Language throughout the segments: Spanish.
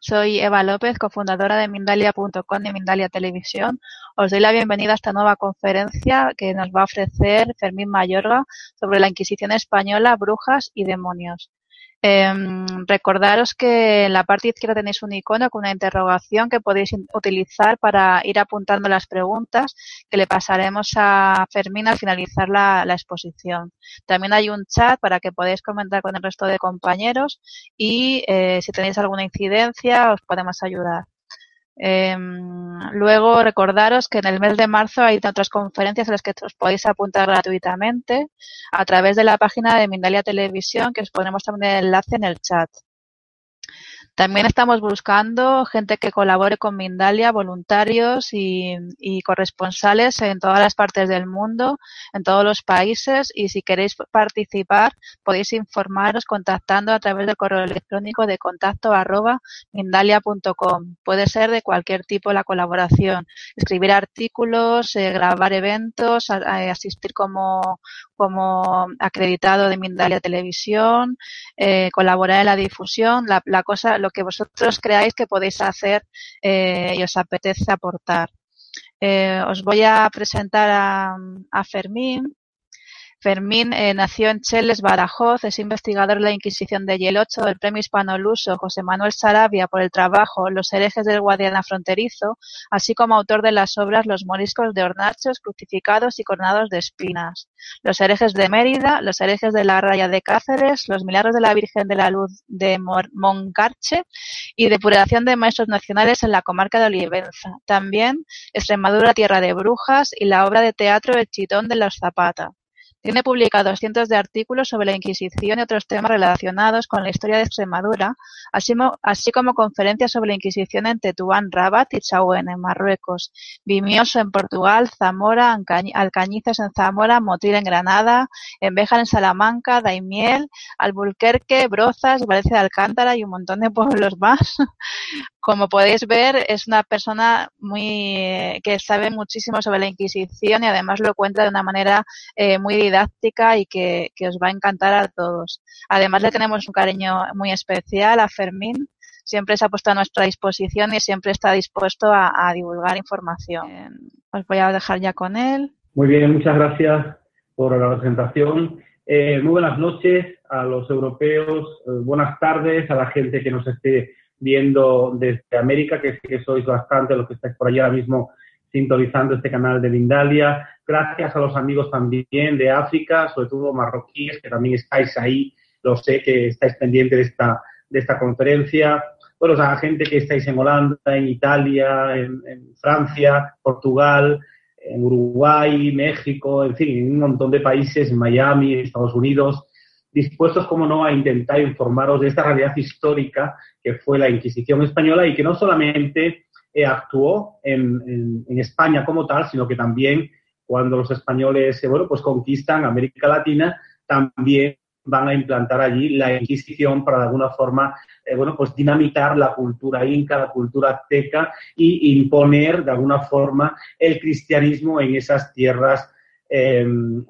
Soy Eva López, cofundadora de Mindalia.com y Mindalia Televisión. Os doy la bienvenida a esta nueva conferencia que nos va a ofrecer Fermín Mayorga sobre la Inquisición española, brujas y demonios. Em, recordaros que en la parte izquierda tenéis un icono con una interrogación que podéis utilizar para ir apuntando las preguntas que le pasaremos a Fermín al finalizar la, exposición. También hay un chat para que podáis comentar con el resto de compañeros y eh, si tenéis alguna incidencia os podemos ayudar. Em, luego recordaros que en el mes de marzo hay otras conferencias en las que os podéis apuntar gratuitamente a través de la página de Mindalia Televisión que os pondremos también el enlace en el chat. También estamos buscando gente que colabore con Mindalia, voluntarios y, corresponsales en todas las partes del mundo, en todos los países. Y si queréis participar, podéis informaros contactando a través del correo electrónico de contacto arroba mindalia.com. Puede ser de cualquier tipo la colaboración. Escribir artículos, eh, grabar eventos, asistir como, como acreditado de Mindalia Televisión, eh, colaborar en la difusión. La, la cosa, lo que vosotros creáis que podéis hacer eh, y os apetece aportar. Eh, os voy a presentar a Fermín. Fermín eh, nació en Cheles, Badajoz, es investigador de la Inquisición de Yelocho del Premio Hispano-Luso José Manuel Sarabia por el trabajo Los herejes del Guadiana fronterizo, así como autor de las obras Los moriscos de hornachos, crucificados y coronados de espinas, Los herejes de Mérida, Los herejes de la Raya de Cáceres, Los milagros de la Virgen de la Luz de Moncarche y Depuración de maestros nacionales en la comarca de Olivenza. También Extremadura, tierra de brujas y la obra de teatro El chitón de los Zapata. Tiene publicados cientos de artículos sobre la Inquisición y otros temas relacionados con la historia de Extremadura, así, como conferencias sobre la Inquisición en Tetuán, Rabat y Chauen, en Marruecos, Vimioso en Portugal, Zamora, Alcañices en Zamora, Motil en Granada, Envejar en Salamanca, Daimiel, Albuquerque, Brozas, Valencia de Alcántara y un montón de pueblos más. Como podéis ver, es una persona muy eh, que sabe muchísimo sobre la Inquisición y además lo cuenta de una manera eh, muy didáctica y que, os va a encantar a todos. Además le tenemos un cariño muy especial a Fermín. Siempre se ha puesto a nuestra disposición y siempre está dispuesto a, divulgar información. Os voy a dejar ya con él. Muy bien, muchas gracias por la presentación. Eh, muy buenas noches a los europeos, buenas tardes a la gente que nos esté viendo desde América, que que sois bastante los que estáis por allí ahora mismo sintonizando este canal de Lindalia. Gracias a los amigos también de África, sobre todo marroquíes, que también estáis ahí. Lo sé que estáis pendientes de esta, de esta conferencia. Bueno, a la gente que estáis en Holanda, en Italia, en, en Francia, Portugal, en Uruguay, México, en fin, en un montón de países, en Miami, Estados Unidos dispuestos, como no, a intentar informaros de esta realidad histórica que fue la Inquisición española y que no solamente eh, actuó en, España como tal, sino que también cuando los españoles, eh, bueno, pues conquistan América Latina, también van a implantar allí la Inquisición para de alguna forma, eh, bueno, pues dinamitar la cultura inca, la cultura azteca y imponer de alguna forma el cristianismo en esas tierras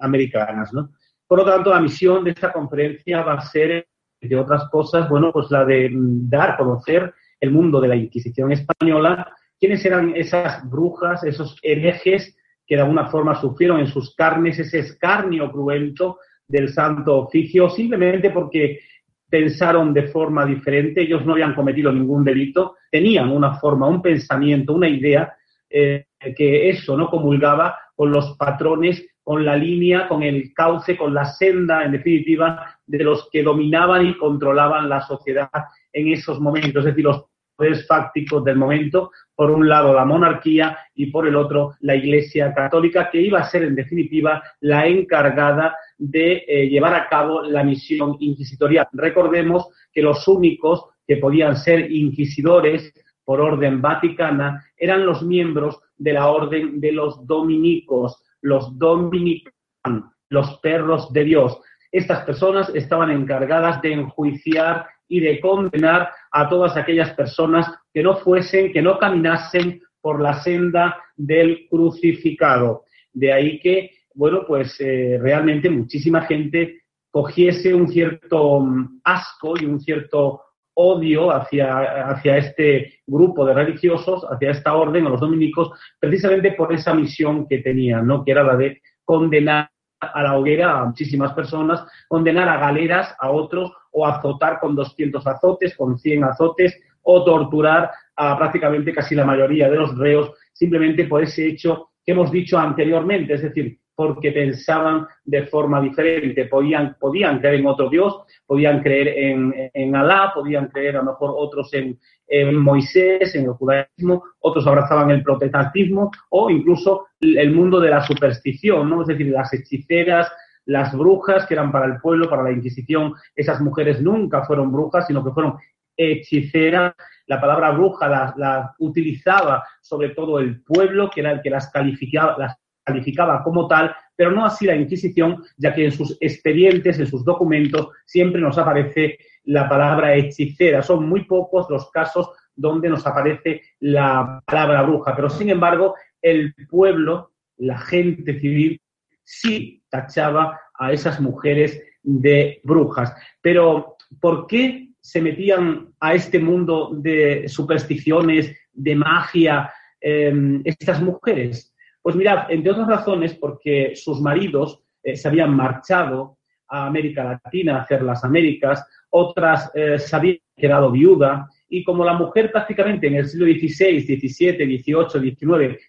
americanas, ¿no? Por lo tanto, la misión de esta conferencia va a ser, entre otras cosas, bueno, pues la de dar a conocer el mundo de la Inquisición española, quiénes eran esas brujas, esos herejes que de alguna forma sufrieron en sus carnes ese escarnio cruento del santo oficio, simplemente porque pensaron de forma diferente, ellos no habían cometido ningún delito, tenían una forma, un pensamiento, una idea eh, que eso no comulgaba con los patrones con la línea, con el cauce, con la senda, en definitiva, de los que dominaban y controlaban la sociedad en esos momentos, es decir, los poderes fácticos del momento, por un lado la monarquía y por el otro la Iglesia Católica, que iba a ser en definitiva la encargada de eh, llevar a cabo la misión inquisitorial. Recordemos que los únicos que podían ser inquisidores por orden vaticana eran los miembros de la orden de los dominicos, los dominicanos, los perros de Dios. Estas personas estaban encargadas de enjuiciar y de condenar a todas aquellas personas que no fuesen, que no caminasen por la senda del crucificado. De ahí que, bueno, pues eh, realmente muchísima gente cogiese un cierto mm, asco y un cierto odio hacia, hacia este grupo de religiosos, hacia esta orden, a los dominicos, precisamente por esa misión que tenían, ¿no? que era la de condenar a la hoguera a muchísimas personas, condenar a galeras a otros o azotar con 200 azotes, con 100 azotes o torturar a prácticamente casi la mayoría de los reos simplemente por ese hecho que hemos dicho anteriormente, es decir, porque pensaban de forma diferente, podían, podían creer en otro Dios, podían creer en, en Alá, podían creer a lo mejor otros en, en, Moisés, en el judaísmo, otros abrazaban el protestantismo o incluso el mundo de la superstición, ¿no? Es decir, las hechiceras, las brujas que eran para el pueblo, para la Inquisición, esas mujeres nunca fueron brujas, sino que fueron hechiceras. La palabra bruja la, utilizaba sobre todo el pueblo, que era el que las calificaba, las calificaba como tal, pero no así la Inquisición, ya que en sus expedientes, en sus documentos, siempre nos aparece la palabra hechicera. Son muy pocos los casos donde nos aparece la palabra bruja, pero sin embargo, el pueblo, la gente civil, sí tachaba a esas mujeres de brujas. Pero, ¿por qué se metían a este mundo de supersticiones, de magia, em, estas mujeres? Pues mirad, entre otras razones, porque sus maridos eh, se habían marchado a América Latina a hacer las Américas, otras eh, se habían quedado viuda, y como la mujer prácticamente en el siglo XVI, XVII, XVIII, XIX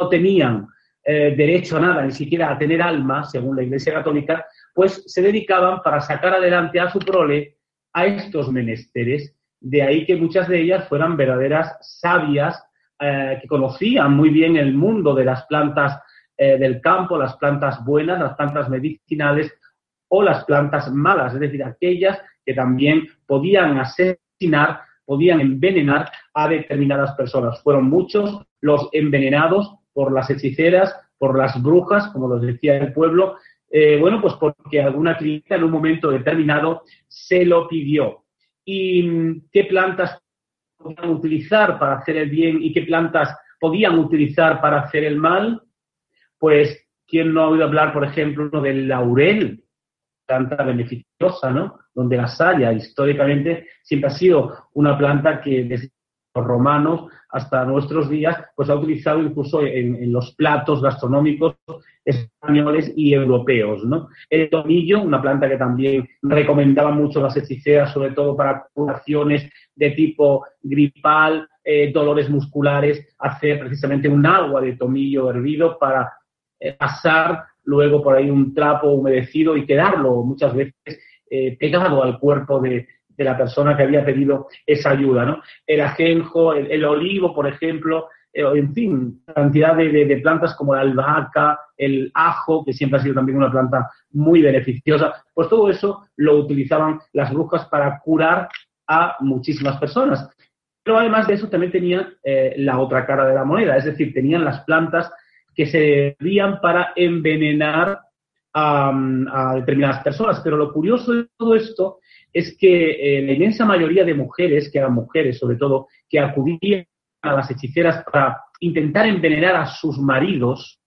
no tenían eh, derecho a nada, ni siquiera a tener alma, según la Iglesia Católica, pues se dedicaban para sacar adelante a su prole a estos menesteres. De ahí que muchas de ellas fueran verdaderas sabias eh, que conocían muy bien el mundo de las plantas eh, del campo, las plantas buenas, las plantas medicinales o las plantas malas, es decir, aquellas que también podían asesinar, podían envenenar a determinadas personas. Fueron muchos los envenenados por las hechiceras, por las brujas, como los decía el pueblo, eh, bueno, pues porque alguna clínica en un momento determinado se lo pidió. ¿Y mm, qué plantas podían utilizar para hacer el bien y qué plantas podían utilizar para hacer el mal, pues, ¿quién no ha oído hablar, por ejemplo, del laurel? Planta beneficiosa, ¿no? Donde la saya, históricamente, siempre ha sido una planta que desde los romanos hasta nuestros días, pues ha utilizado incluso en, los platos gastronómicos españoles y europeos. El tomillo, una planta que también recomendaba mucho las hechiceras, sobre todo para curaciones de tipo gripal, eh, dolores musculares, hacer precisamente un agua de tomillo hervido para eh, pasar luego por ahí un trapo humedecido y quedarlo muchas veces eh, pegado al cuerpo de, la persona que había pedido esa ayuda, ¿no? El ajenjo, el, olivo, por ejemplo, en fin, cantidad de, de, plantas como la albahaca, el ajo, que siempre ha sido también una planta muy beneficiosa, pues todo eso lo utilizaban las brujas para curar a muchísimas personas. Pero además de eso también tenían eh, la otra cara de la moneda, es decir, tenían las plantas que se servían para envenenar a, determinadas personas. Pero lo curioso de todo esto es que eh, la inmensa mayoría de mujeres, que eran mujeres sobre todo, que acudían a las hechiceras para intentar envenenar a sus maridos,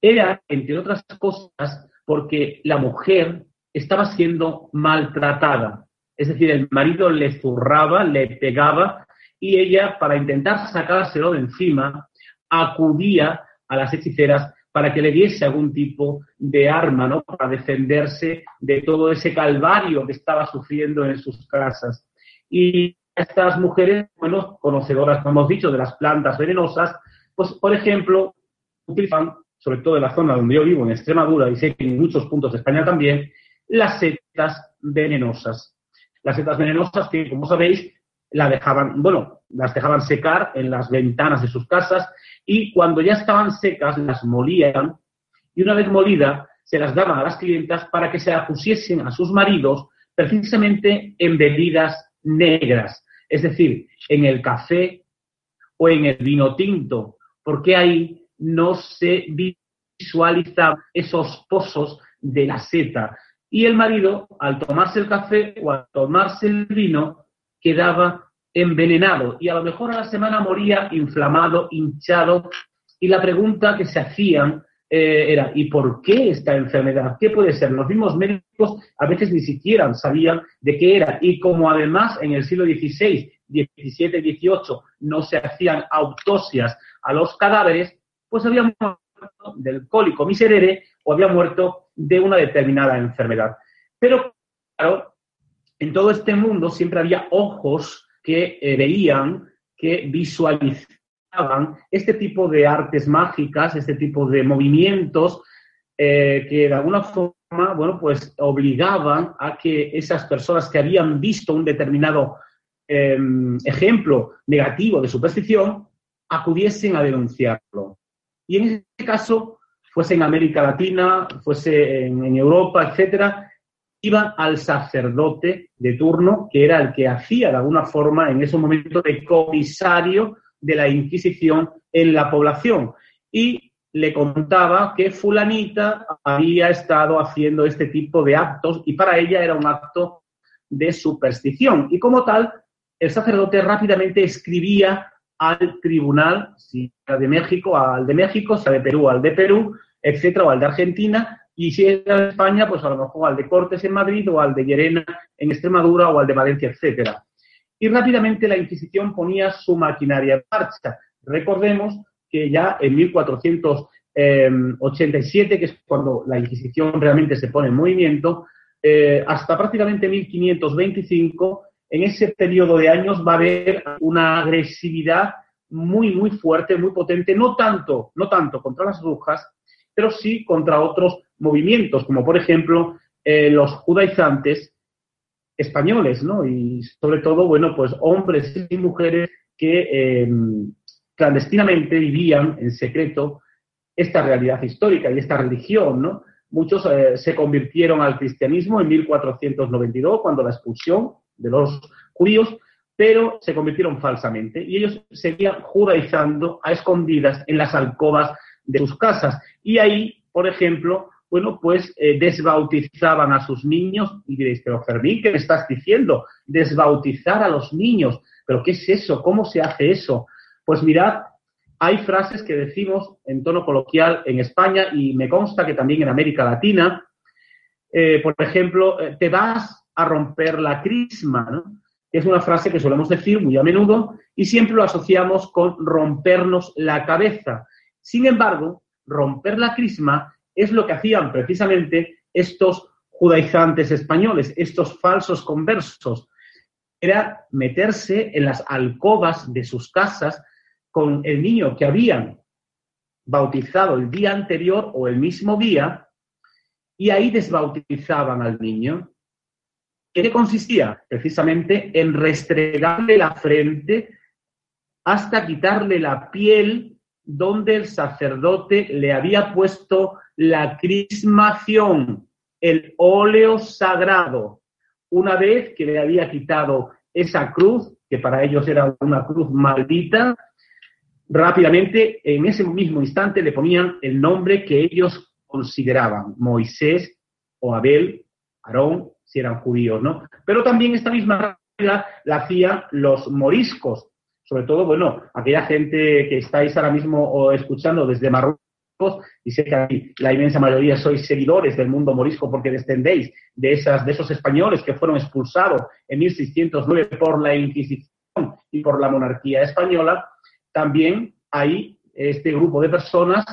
era, entre otras cosas, porque la mujer estaba siendo maltratada. Es decir, el marido le zurraba, le pegaba y ella, para intentar sacárselo de encima, acudía a las hechiceras para que le diese algún tipo de arma, ¿no? Para defenderse de todo ese calvario que estaba sufriendo en sus casas. Y estas mujeres, bueno, conocedoras, como hemos dicho, de las plantas venenosas, pues, por ejemplo, utilizaban sobre todo en la zona donde yo vivo, en Extremadura, y sé que en muchos puntos de España también, las setas venenosas. Las setas venenosas que, como sabéis, la dejaban, bueno, las dejaban secar en las ventanas de sus casas y cuando ya estaban secas las molían y una vez molida se las daban a las clientas para que se la pusiesen a sus maridos precisamente en bebidas negras, es decir, en el café o en el vino tinto, porque ahí no se visualizan esos pozos de la seta. Y el marido, al tomarse el café o al tomarse el vino, quedaba envenenado y a lo mejor a la semana moría inflamado, hinchado. Y la pregunta que se hacían eh, era, ¿y por qué esta enfermedad? ¿Qué puede ser? Los mismos médicos a veces ni siquiera sabían de qué era. Y como además en el siglo XVI, XVII, XVIII no se hacían autopsias a los cadáveres, pues había muerto del cólico miserere o había muerto de una determinada enfermedad. Pero, claro, en todo este mundo siempre había ojos que eh, veían, que visualizaban este tipo de artes mágicas, este tipo de movimientos eh, que de alguna forma, bueno, pues obligaban a que esas personas que habían visto un determinado em, ejemplo negativo de superstición acudiesen a denunciarlo. Y en este caso, fuese en América Latina, fuese en, en Europa, etcétera, iban al sacerdote de turno, que era el que hacía de alguna forma en ese momento de comisario de la Inquisición en la población. Y le contaba que fulanita había estado haciendo este tipo de actos y para ella era un acto de superstición. Y como tal, el sacerdote rápidamente escribía al tribunal, si era de México, al de México, si era de Perú, al de Perú, etcétera, o al de Argentina, y si era de España, pues a lo mejor al de Cortes en Madrid o al de Llerena en Extremadura o al de Valencia, etcétera. Y rápidamente la Inquisición ponía su maquinaria en marcha. Recordemos que ya en 1487, que es cuando la Inquisición realmente se pone en movimiento, eh, hasta prácticamente 1525, en ese periodo de años va a haber una agresividad muy, muy fuerte, muy potente, no tanto, no tanto contra las brujas, pero sí contra otros movimientos, como por ejemplo eh, los judaizantes españoles, ¿no? Y sobre todo, bueno, pues hombres y mujeres que eh, clandestinamente vivían en secreto esta realidad histórica y esta religión, ¿no? Muchos eh, se convirtieron al cristianismo en 1492, cuando la expulsión de los judíos, pero se convirtieron falsamente y ellos seguían judaizando a escondidas en las alcobas de sus casas. Y ahí, por ejemplo, bueno, pues eh, desbautizaban a sus niños y diréis, pero Fermín, ¿qué me estás diciendo? Desbautizar a los niños. ¿Pero qué es eso? ¿Cómo se hace eso? Pues mirad, hay frases que decimos en tono coloquial en España y me consta que también en América Latina. Eh, por ejemplo, eh, te vas a romper la crisma, ¿no? Es una frase que solemos decir muy a menudo y siempre lo asociamos con rompernos la cabeza. Sin embargo, romper la crisma es lo que hacían precisamente estos judaizantes españoles, estos falsos conversos. Era meterse en las alcobas de sus casas con el niño que habían bautizado el día anterior o el mismo día y ahí desbautizaban al niño. ¿Qué consistía? Precisamente en restregarle la frente hasta quitarle la piel donde el sacerdote le había puesto la crismación, el óleo sagrado. Una vez que le había quitado esa cruz, que para ellos era una cruz maldita, rápidamente, en ese mismo instante, le ponían el nombre que ellos consideraban, Moisés o Abel, Aarón, si eran judíos, ¿no? Pero también esta misma la hacían los moriscos, sobre todo, bueno, aquella gente que estáis ahora mismo escuchando desde Marruecos, y sé que la inmensa mayoría sois seguidores del mundo morisco porque descendéis de, esas, de esos españoles que fueron expulsados en 1609 por la Inquisición y por la monarquía española, también ahí este grupo de personas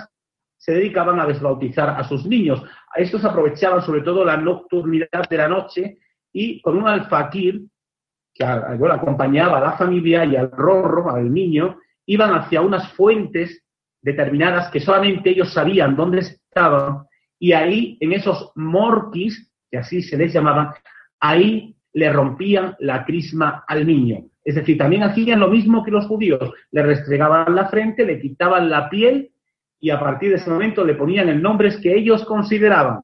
se dedicaban a desbautizar a sus niños. Estos aprovechaban sobre todo la nocturnidad de la noche y con un alfaquir que acompañaba a la familia y al rorro, al niño, iban hacia unas fuentes determinadas que solamente ellos sabían dónde estaban y ahí, en esos morquis, que así se les llamaban, ahí le rompían la crisma al niño. Es decir, también hacían lo mismo que los judíos, le restregaban la frente, le quitaban la piel y a partir de ese momento le ponían el nombres que ellos consideraban,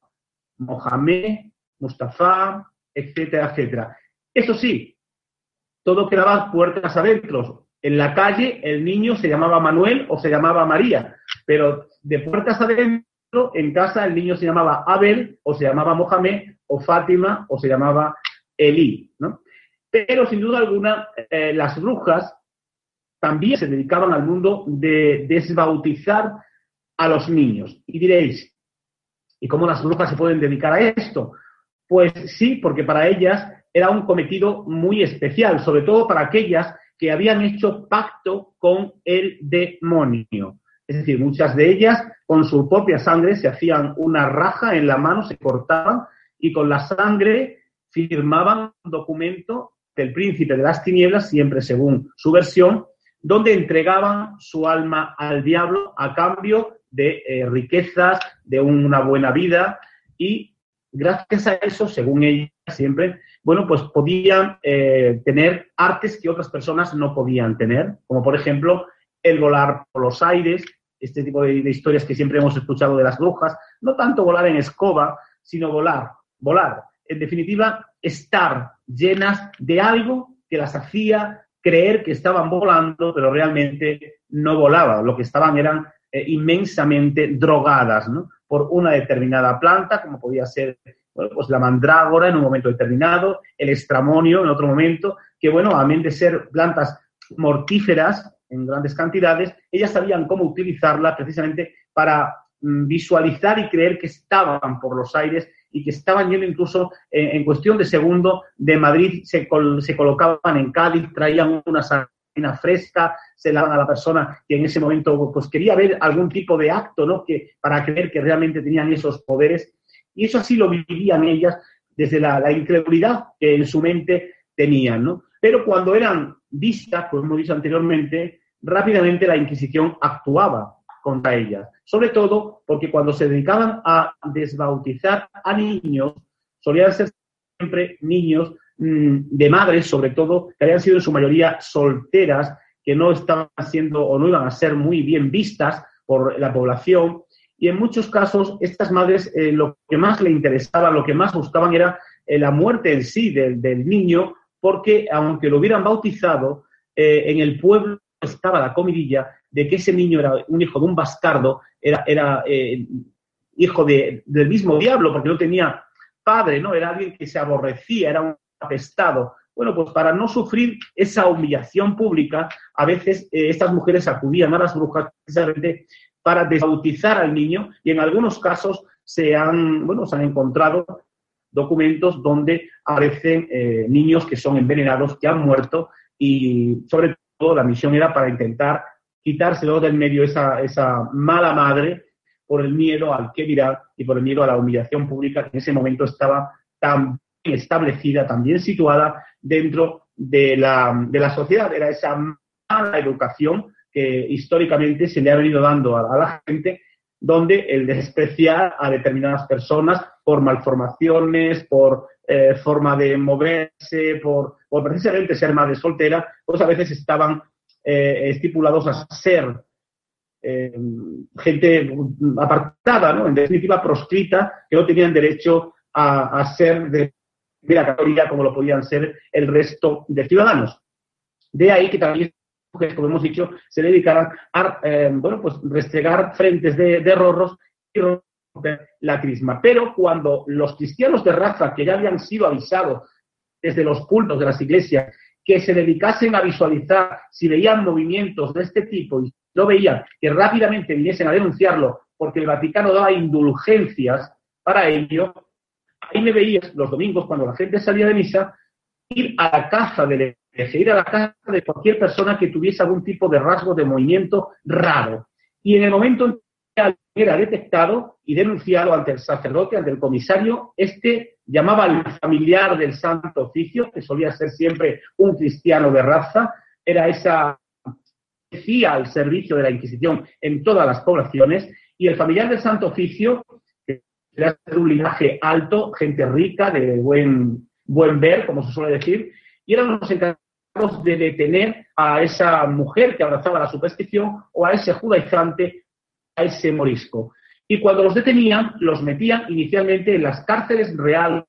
Mohamed, Mustafa, etcétera, etcétera. Eso sí, todo quedaba puertas adentro. En la calle el niño se llamaba Manuel o se llamaba María, pero de puertas adentro, en casa el niño se llamaba Abel o se llamaba Mohamed o Fátima o se llamaba Elí. Pero sin duda alguna, eh, las brujas también se dedicaban al mundo de desbautizar a los niños. Y diréis, ¿y cómo las brujas se pueden dedicar a esto? Pues sí, porque para ellas era un cometido muy especial, sobre todo para aquellas que habían hecho pacto con el demonio. Es decir, muchas de ellas con su propia sangre se hacían una raja en la mano, se cortaban y con la sangre firmaban un documento del príncipe de las tinieblas, siempre según su versión, donde entregaban su alma al diablo a cambio de eh, riquezas, de una buena vida y gracias a eso, según ella siempre, bueno, pues podían eh, tener artes que otras personas no podían tener, como por ejemplo el volar por los aires, este tipo de, historias que siempre hemos escuchado de las brujas, no tanto volar en escoba, sino volar, volar. En definitiva, estar llenas de algo que las hacía creer que estaban volando, pero realmente no volaban. Lo que estaban eran eh, inmensamente drogadas. Por una determinada planta, como podía ser pues la mandrágora en un momento determinado, el estramonio en otro momento, que bueno, amén de ser plantas mortíferas en grandes cantidades, ellas sabían cómo utilizarla precisamente para mm, visualizar y creer que estaban por los aires y que estaban yendo incluso eh, en cuestión de segundo de Madrid, se, se colocaban en Cádiz, traían una sardina fresca, se daban a la persona que en ese momento pues quería ver algún tipo de acto, ¿no? Que, para creer que realmente tenían esos poderes. Y eso así lo vivían ellas desde la, incredulidad que en su mente tenían, ¿no? Pero cuando eran vistas, como hemos dicho anteriormente, rápidamente la Inquisición actuaba contra ellas. Sobre todo porque cuando se dedicaban a desbautizar a niños, solían ser siempre niños mm, de madres, sobre todo, que habían sido en su mayoría solteras, que no estaban siendo o no iban a ser muy bien vistas por la población. Y en muchos casos, estas madres eh, lo que más le interesaba, lo que más buscaban era eh, la muerte en sí del, niño, porque aunque lo hubieran bautizado, eh, en el pueblo estaba la comidilla de que ese niño era un hijo de un bastardo, era, era hijo del mismo diablo, porque no tenía padre, ¿no? Era alguien que se aborrecía, era un apestado. Bueno, pues para no sufrir esa humillación pública, a veces estas mujeres acudían a las brujas precisamente para desbautizar al niño y en algunos casos se han, bueno, se han encontrado documentos donde aparecen eh, niños que son envenenados, que han muerto y sobre todo la misión era para intentar quitárselo del medio esa, esa mala madre por el miedo al que dirá y por el miedo a la humillación pública que en ese momento estaba tan bien establecida, tan bien situada dentro de la, de la sociedad. Era esa mala educación que históricamente se le ha venido dando a, la gente, donde el despreciar a determinadas personas por malformaciones, por eh, forma de moverse, por, por precisamente ser madre soltera, pues a veces estaban eh, estipulados a ser eh, gente apartada, ¿no? en definitiva proscrita, que no tenían derecho a, ser de, la categoría como lo podían ser el resto de ciudadanos. De ahí que también como hemos dicho, se dedicaran a eh, bueno, pues restregar frentes de, de rorros y romper la crisma. Pero cuando los cristianos de raza, que ya habían sido avisados desde los cultos de las iglesias, que se dedicasen a visualizar si veían movimientos de este tipo y no veían, que rápidamente viniesen a denunciarlo porque el Vaticano daba indulgencias para ello, ahí me veías los domingos cuando la gente salía de misa, ir a la casa de ir a la casa de cualquier persona que tuviese algún tipo de rasgo de movimiento raro. Y en el momento en que era detectado y denunciado ante el sacerdote, ante el comisario, este llamaba al familiar del Santo Oficio, que solía ser siempre un cristiano de raza, era esa ofrecía el servicio de la Inquisición en todas las poblaciones y el familiar del Santo Oficio, que era un linaje alto, gente rica, de buen, buen ver, como se suele decir, y eran los de detener a esa mujer que abrazaba la superstición o a ese judaizante, a ese morisco. Y cuando los detenían, los metían inicialmente en las cárceles reales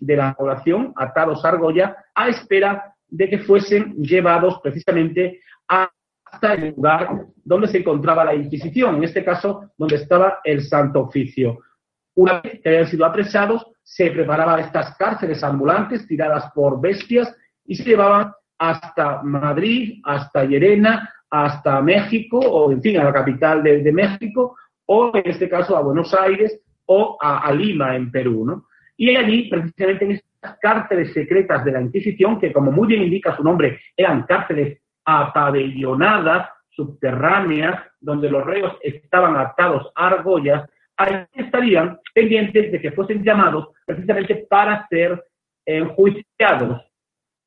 de la población, atados a argolla, a espera de que fuesen llevados precisamente hasta el lugar donde se encontraba la Inquisición, en este caso donde estaba el Santo Oficio. Una vez que habían sido apresados, se preparaban estas cárceles ambulantes tiradas por bestias y se llevaban hasta Madrid, hasta Llerena, hasta México, o en fin, a la capital de, México, o en este caso a Buenos Aires o a, a Lima, en Perú. ¿no? Y allí, precisamente en estas cárceles secretas de la Inquisición, que como muy bien indica su nombre, eran cárceles apabellonadas, subterráneas, donde los reos estaban atados a argollas, ahí estarían pendientes de que fuesen llamados precisamente para ser enjuiciados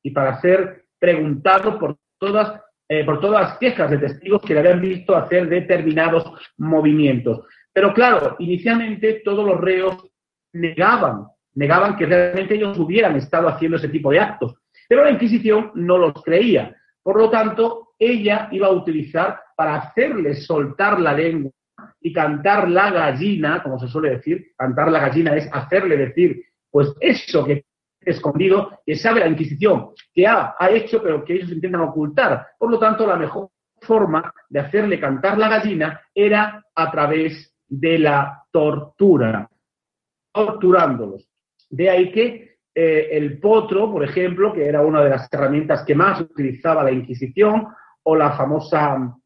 y para ser preguntados por todas, eh, por todas las quejas de testigos que le habían visto hacer determinados movimientos. Pero claro, inicialmente todos los reos negaban negaban que realmente ellos hubieran estado haciendo ese tipo de actos. Pero la Inquisición no los creía. Por lo tanto, ella iba a utilizar para hacerles soltar la lengua y cantar la gallina, como se suele decir, cantar la gallina es hacerle decir, pues eso que escondido, que sabe la Inquisición, que ha, hecho, pero que ellos intentan ocultar. Por lo tanto, la mejor forma de hacerle cantar la gallina era a través de la tortura, torturándolos. De ahí que eh, el potro, por ejemplo, que era una de las herramientas que más utilizaba la Inquisición, o la famosa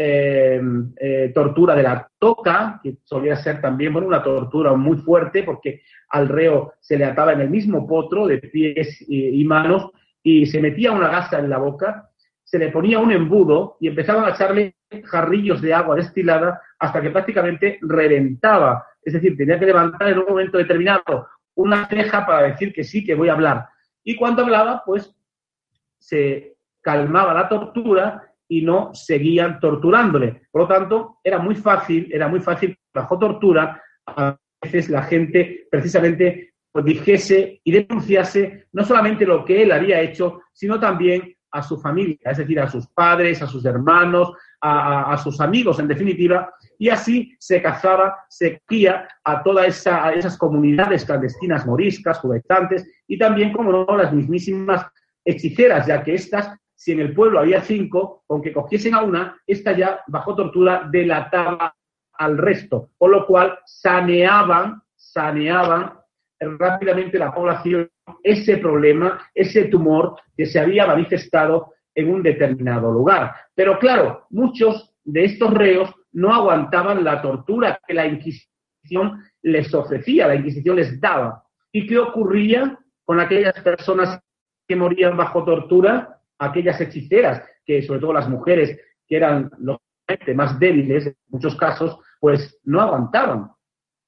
eh, eh, tortura de la toca, que solía ser también una tortura muy fuerte, porque al reo se le ataba en el mismo potro de pies y, y manos y se metía una gasa en la boca, se le ponía un embudo y empezaban a echarle jarrillos de agua destilada hasta que prácticamente reventaba. Es decir, tenía que levantar en un momento determinado una ceja para decir que sí, que voy a hablar. Y cuando hablaba, pues se calmaba la tortura y no seguían torturándole. Por lo tanto, era muy fácil, era muy fácil, bajo tortura, a veces la gente precisamente pues, dijese y denunciase no solamente lo que él había hecho, sino también a su familia, es decir, a sus padres, a sus hermanos, a, sus amigos, en definitiva, y así se cazaba, se cría a todas esa, esas comunidades clandestinas moriscas, judaizantes, y también, como no, las mismísimas hechiceras, ya que estas, si en el pueblo había cinco, aunque cogiesen a una, esta ya, bajo tortura, delataba al resto, con lo cual saneaban, saneaban rápidamente la población ese problema, ese tumor que se había manifestado en un determinado lugar. Pero claro, muchos de estos reos no aguantaban la tortura que la Inquisición les ofrecía, la Inquisición les daba. ¿Y qué ocurría con aquellas personas que morían bajo tortura? Aquellas hechiceras, que sobre todo las mujeres, que eran los más débiles en muchos casos, pues no aguantaban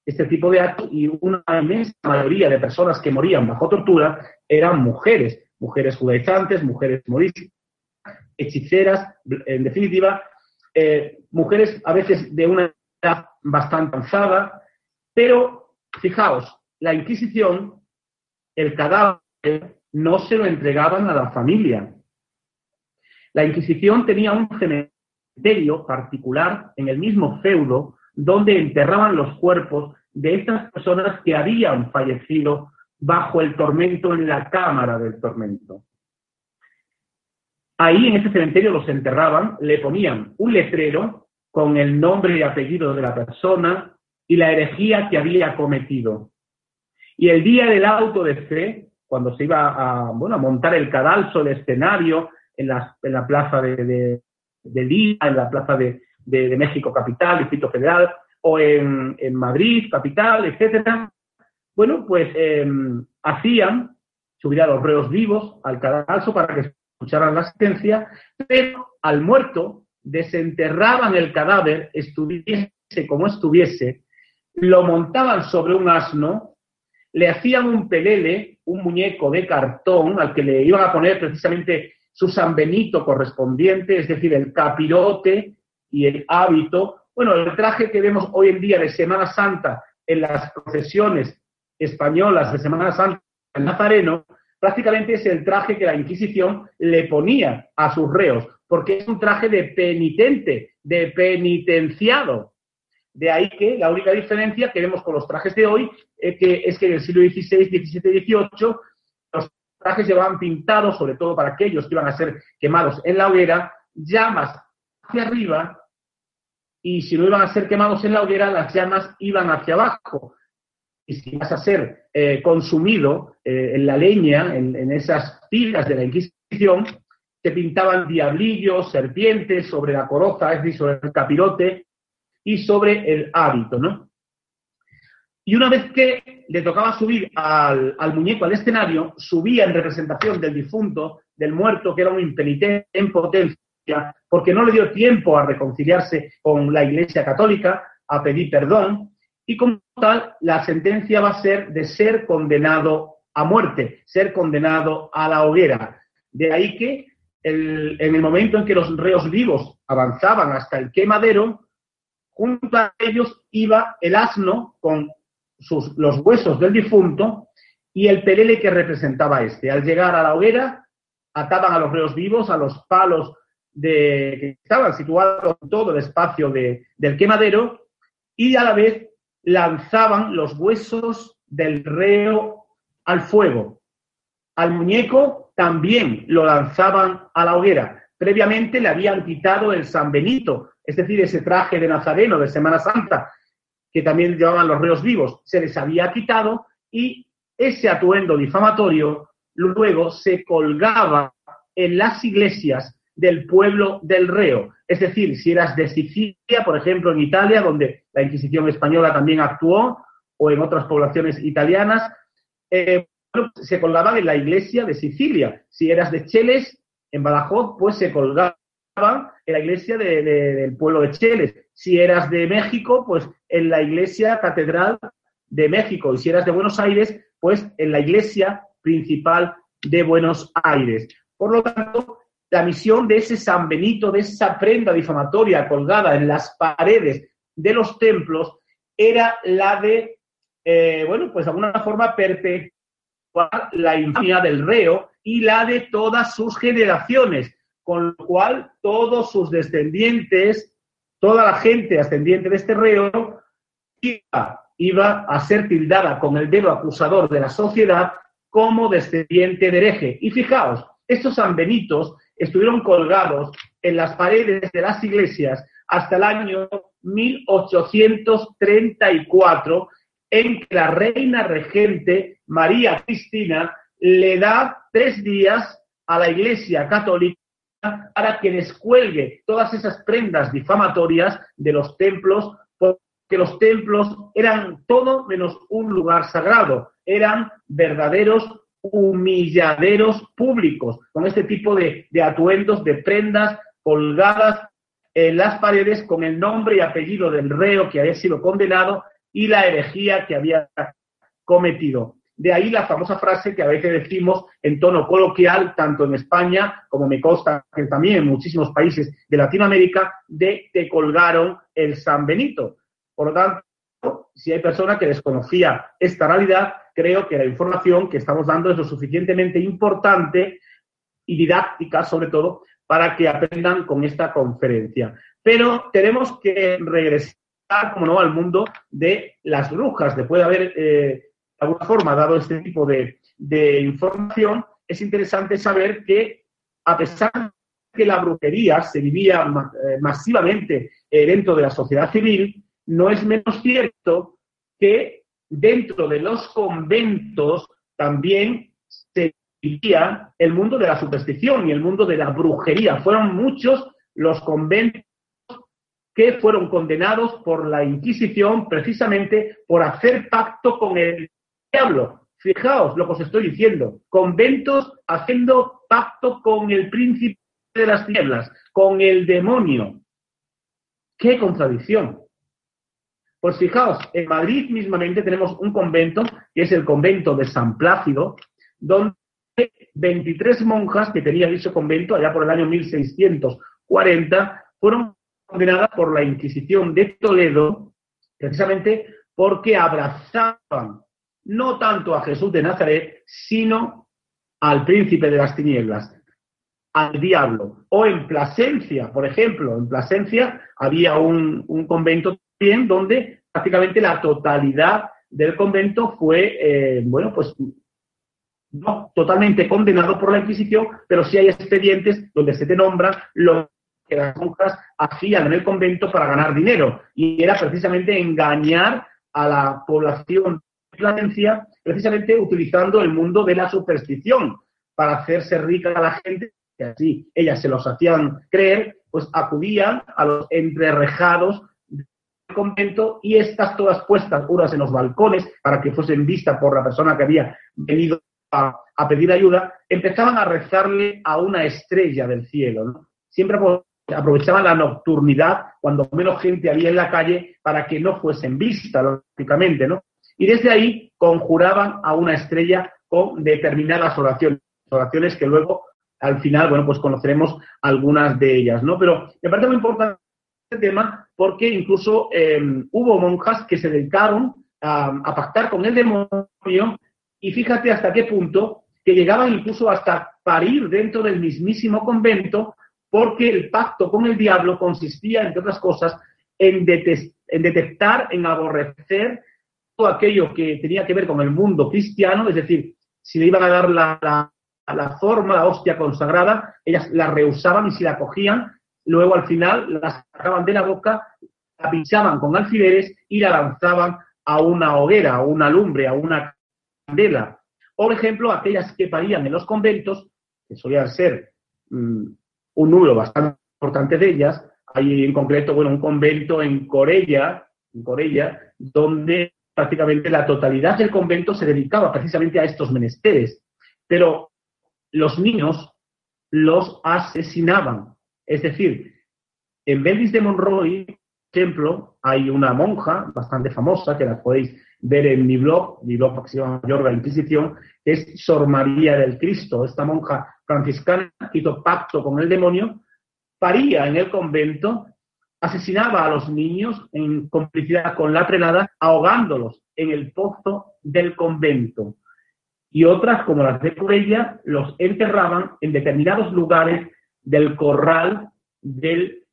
este tipo de actos y una inmensa mayoría de personas que morían bajo tortura eran mujeres, mujeres judaizantes, mujeres moriscas, hechiceras, en definitiva, eh, mujeres a veces de una edad bastante avanzada, pero fijaos, la Inquisición, el cadáver no se lo entregaban a la familia. La Inquisición tenía un cementerio particular en el mismo feudo donde enterraban los cuerpos de estas personas que habían fallecido bajo el tormento en la cámara del tormento. Ahí en ese cementerio los enterraban, le ponían un letrero con el nombre y apellido de la persona y la herejía que había cometido. Y el día del auto de fe, cuando se iba a, bueno, a montar el cadalso, el escenario, en la, plaza de, Lima, en la plaza de, México Capital, Distrito Federal, o en, en Madrid, Capital, etcétera, bueno, pues em, hacían subir a los reos vivos al cadalso para que escucharan la sentencia, pero al muerto desenterraban el cadáver, estuviese como estuviese, lo montaban sobre un asno, le hacían un pelele, un muñeco de cartón, al que le iban a poner precisamente su San Benito correspondiente, es decir, el capirote y el hábito. Bueno, el traje que vemos hoy en día de Semana Santa en las procesiones españolas de Semana Santa en Nazareno, prácticamente es el traje que la Inquisición le ponía a sus reos, porque es un traje de penitente, de penitenciado. De ahí que la única diferencia que vemos con los trajes de hoy es que, es que en el siglo XVI, XVII, XVIII los trajes llevaban pintados, sobre todo para aquellos que iban a ser quemados en la hoguera, llamas hacia arriba y si no iban a ser quemados en la hoguera, las llamas iban hacia abajo. Y si vas a ser eh, consumido eh, en la leña, en, esas pilas de la Inquisición, se pintaban diablillos, serpientes sobre la coroza, es decir, sobre el capirote y sobre el hábito, ¿no? Y una vez que le tocaba subir al, al, muñeco al escenario, subía en representación del difunto, del muerto, que era un impenitente en potencia, porque no le dio tiempo a reconciliarse con la Iglesia Católica, a pedir perdón, y como tal, la sentencia va a ser de ser condenado a muerte, ser condenado a la hoguera. De ahí que en el momento en que los reos vivos avanzaban hasta el quemadero, junto a ellos iba el asno con sus, los huesos del difunto y el pelele que representaba este. Al llegar a la hoguera, ataban a los reos vivos a los palos de, que estaban situados en todo el espacio del quemadero y a la vez lanzaban los huesos del reo al fuego. Al muñeco también lo lanzaban a la hoguera. Previamente le habían quitado el San Benito, es decir, ese traje de Nazareno de Semana Santa, que también llevaban los reos vivos, se les había quitado y ese atuendo difamatorio luego se colgaba en las iglesias del pueblo del reo. Es decir, si eras de Sicilia, por ejemplo, en Italia, donde la Inquisición española también actuó, o en otras poblaciones italianas, eh, se colgaban en la iglesia de Sicilia. Si eras de Cheles, en Badajoz, pues se colgaban en la iglesia del pueblo de Cheles. Si eras de México, pues en la iglesia catedral de México. Y si eras de Buenos Aires, pues en la iglesia principal de Buenos Aires. Por lo tanto, la misión de ese San Benito, de esa prenda difamatoria colgada en las paredes de los templos, era la de, eh, bueno, pues de alguna forma perpetuar la infamia del reo y la de todas sus generaciones, con lo cual todos sus descendientes, toda la gente ascendiente de este reo, iba, a ser tildada con el dedo acusador de la sociedad como descendiente de hereje. Y fijaos, estos San Benitos estuvieron colgados en las paredes de las iglesias hasta el año 1834, en que la reina regente María Cristina le da tres días a la Iglesia Católica para que descuelgue todas esas prendas difamatorias de los templos, porque los templos eran todo menos un lugar sagrado, eran verdaderos humilladeros públicos, con este tipo de, atuendos, de prendas colgadas en las paredes con el nombre y apellido del reo que había sido condenado y la herejía que había cometido. De ahí la famosa frase que a veces decimos en tono coloquial, tanto en España como me consta que también en muchísimos países de Latinoamérica, de te colgaron el San Benito. Por lo tanto, si hay personas que desconocía esta realidad, creo que la información que estamos dando es lo suficientemente importante y didáctica, sobre todo, para que aprendan con esta conferencia. Pero tenemos que regresar, como no, al mundo de las brujas. Después de haber, eh, alguna forma, dado este tipo de, información, es interesante saber que, a pesar de que la brujería se vivía eh, masivamente eh, dentro de la sociedad civil, no es menos cierto que dentro de los conventos también se vivía el mundo de la superstición y el mundo de la brujería. Fueron muchos los conventos que fueron condenados por la Inquisición precisamente por hacer pacto con el diablo. Fijaos lo que os estoy diciendo. Conventos haciendo pacto con el príncipe de las tinieblas, con el demonio. ¡Qué contradicción! Pues fijaos, en Madrid mismamente tenemos un convento, que es el convento de San Plácido, donde 23 monjas que tenía dicho convento allá por el año 1640 fueron condenadas por la Inquisición de Toledo precisamente porque abrazaban no tanto a Jesús de Nazaret, sino al príncipe de las tinieblas, al diablo. O en Plasencia, por ejemplo, en Plasencia había un, convento también donde prácticamente la totalidad del convento fue, eh, bueno, pues no totalmente condenado por la Inquisición, pero sí hay expedientes donde se te nombra lo que las monjas hacían en el convento para ganar dinero. Y era precisamente engañar a la población Precisamente utilizando el mundo de la superstición para hacerse rica a la gente así ellas se los hacían creer, pues acudían a los entrerejados del convento y estas todas puestas, unas en los balcones para que fuesen vistas por la persona que había venido a, pedir ayuda, empezaban a rezarle a una estrella del cielo. Siempre aprovechaban la nocturnidad cuando menos gente había en la calle para que no fuesen vistas, lógicamente, ¿no? Y desde ahí conjuraban a una estrella con determinadas oraciones, oraciones que luego al final, bueno, pues conoceremos algunas de ellas, ¿no? Pero me parece muy importante este tema porque incluso em, hubo monjas que se dedicaron a, pactar con el demonio y fíjate hasta qué punto que llegaban incluso hasta parir dentro del mismísimo convento porque el pacto con el diablo consistía, entre otras cosas, en, en detectar, en aborrecer aquello que tenía que ver con el mundo cristiano, es decir, si le iban a dar la la forma, la hostia consagrada, ellas la rehusaban y si la cogían, luego al final la sacaban de la boca, la pinchaban con alfileres y la lanzaban a una hoguera, a una lumbre, a una candela. Por ejemplo, aquellas que parían en los conventos, que solían ser mm, un número bastante importante de ellas, hay en concreto, bueno, un convento en Corella, en Corella, donde prácticamente la totalidad del convento se dedicaba precisamente a estos menesteres. Pero los niños los asesinaban. Es decir, en Belis de Monroy, por ejemplo, hay una monja bastante famosa, que la podéis ver en mi blog, mi blog que se llama Yorga Inquisición, que es Sor María del Cristo. Esta monja franciscana hizo pacto con el demonio, paría en el convento, asesinaba a los niños en complicidad con la prelada, ahogándolos en el pozo del convento y otras, como las de Corella, los enterraban en determinados lugares del corral del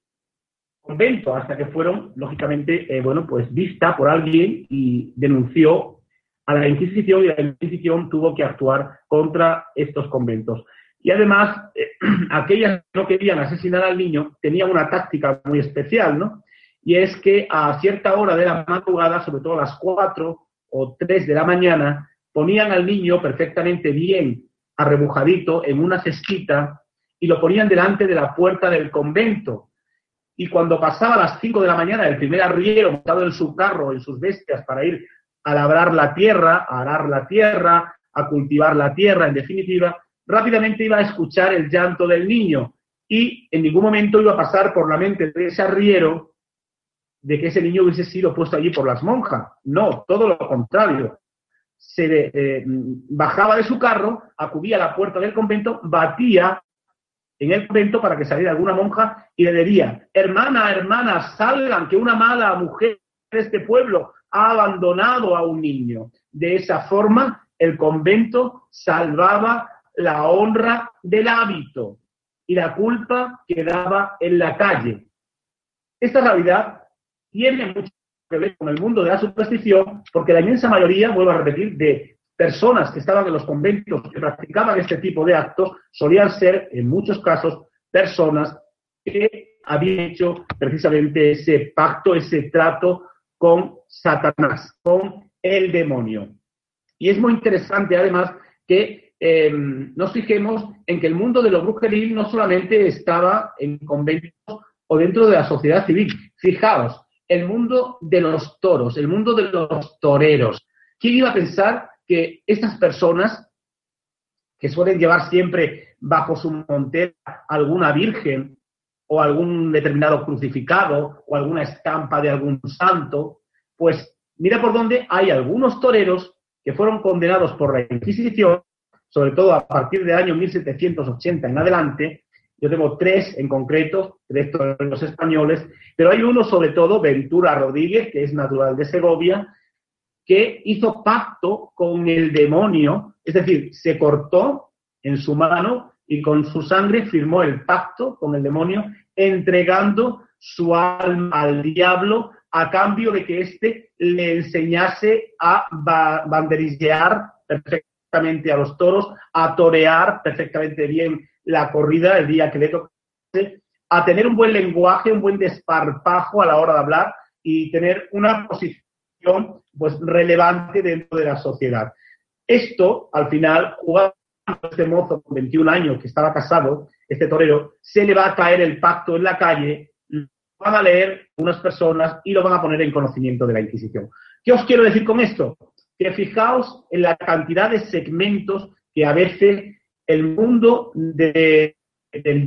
convento, hasta que fueron, lógicamente, eh, bueno, pues vista por alguien y denunció a la Inquisición y la Inquisición tuvo que actuar contra estos conventos. Y además, eh, aquellas que no querían asesinar al niño tenían una táctica muy especial, ¿no? Y es que a cierta hora de la madrugada, sobre todo a las 4 o 3 de la mañana, ponían al niño perfectamente bien arrebujadito en una cestita y lo ponían delante de la puerta del convento. Y cuando pasaba a las 5 de la mañana el primer arriero montado en su carro, en sus bestias, para ir a labrar la tierra, a arar la tierra, a cultivar la tierra, en definitiva, rápidamente iba a escuchar el llanto del niño y en ningún momento iba a pasar por la mente de ese arriero de que ese niño hubiese sido puesto allí por las monjas. No, todo lo contrario se eh, bajaba de su carro, acudía a la puerta del convento, batía en el convento para que saliera alguna monja y le diría, hermana, hermana, salgan, que una mala mujer de este pueblo ha abandonado a un niño. De esa forma, el convento salvaba la honra del hábito y la culpa quedaba en la calle. Esta realidad tiene mucho que ver con el mundo de la superstición, porque la inmensa mayoría, vuelvo a repetir, de personas que estaban en los conventos que practicaban este tipo de actos solían ser, en muchos casos, personas que habían hecho precisamente ese pacto, ese trato con Satanás, con el demonio. Y es muy interesante, además, que eh, nos fijemos en que el mundo de lo brujeril no solamente estaba en conventos o dentro de la sociedad civil. Fijaos, el mundo de los toros, el mundo de los toreros. ¿Quién iba a pensar que estas personas, que suelen llevar siempre bajo su montera alguna virgen o algún determinado crucificado o alguna estampa de algún santo, pues mira por dónde hay algunos toreros que fueron condenados por la Inquisición sobre todo a partir del año 1780 en adelante, yo tengo tres en concreto, tres los españoles, pero hay uno sobre todo, Ventura Rodríguez, que es natural de Segovia, que hizo pacto con el demonio, es decir, se cortó en su mano y con su sangre firmó el pacto con el demonio, entregando su alma al diablo a cambio de que éste le enseñase a banderillear perfectamente a los toros, a torear perfectamente bien la corrida el día que le toque, a tener un buen lenguaje, un buen desparpajo a la hora de hablar y tener una posición pues relevante dentro de la sociedad. Esto, al final, jugando este mozo con 21 años que estaba casado, este torero, se le va a caer el pacto en la calle, lo van a leer unas personas y lo van a poner en conocimiento de la Inquisición. ¿Qué os quiero decir con esto? Que fijaos en la cantidad de segmentos que a veces el mundo del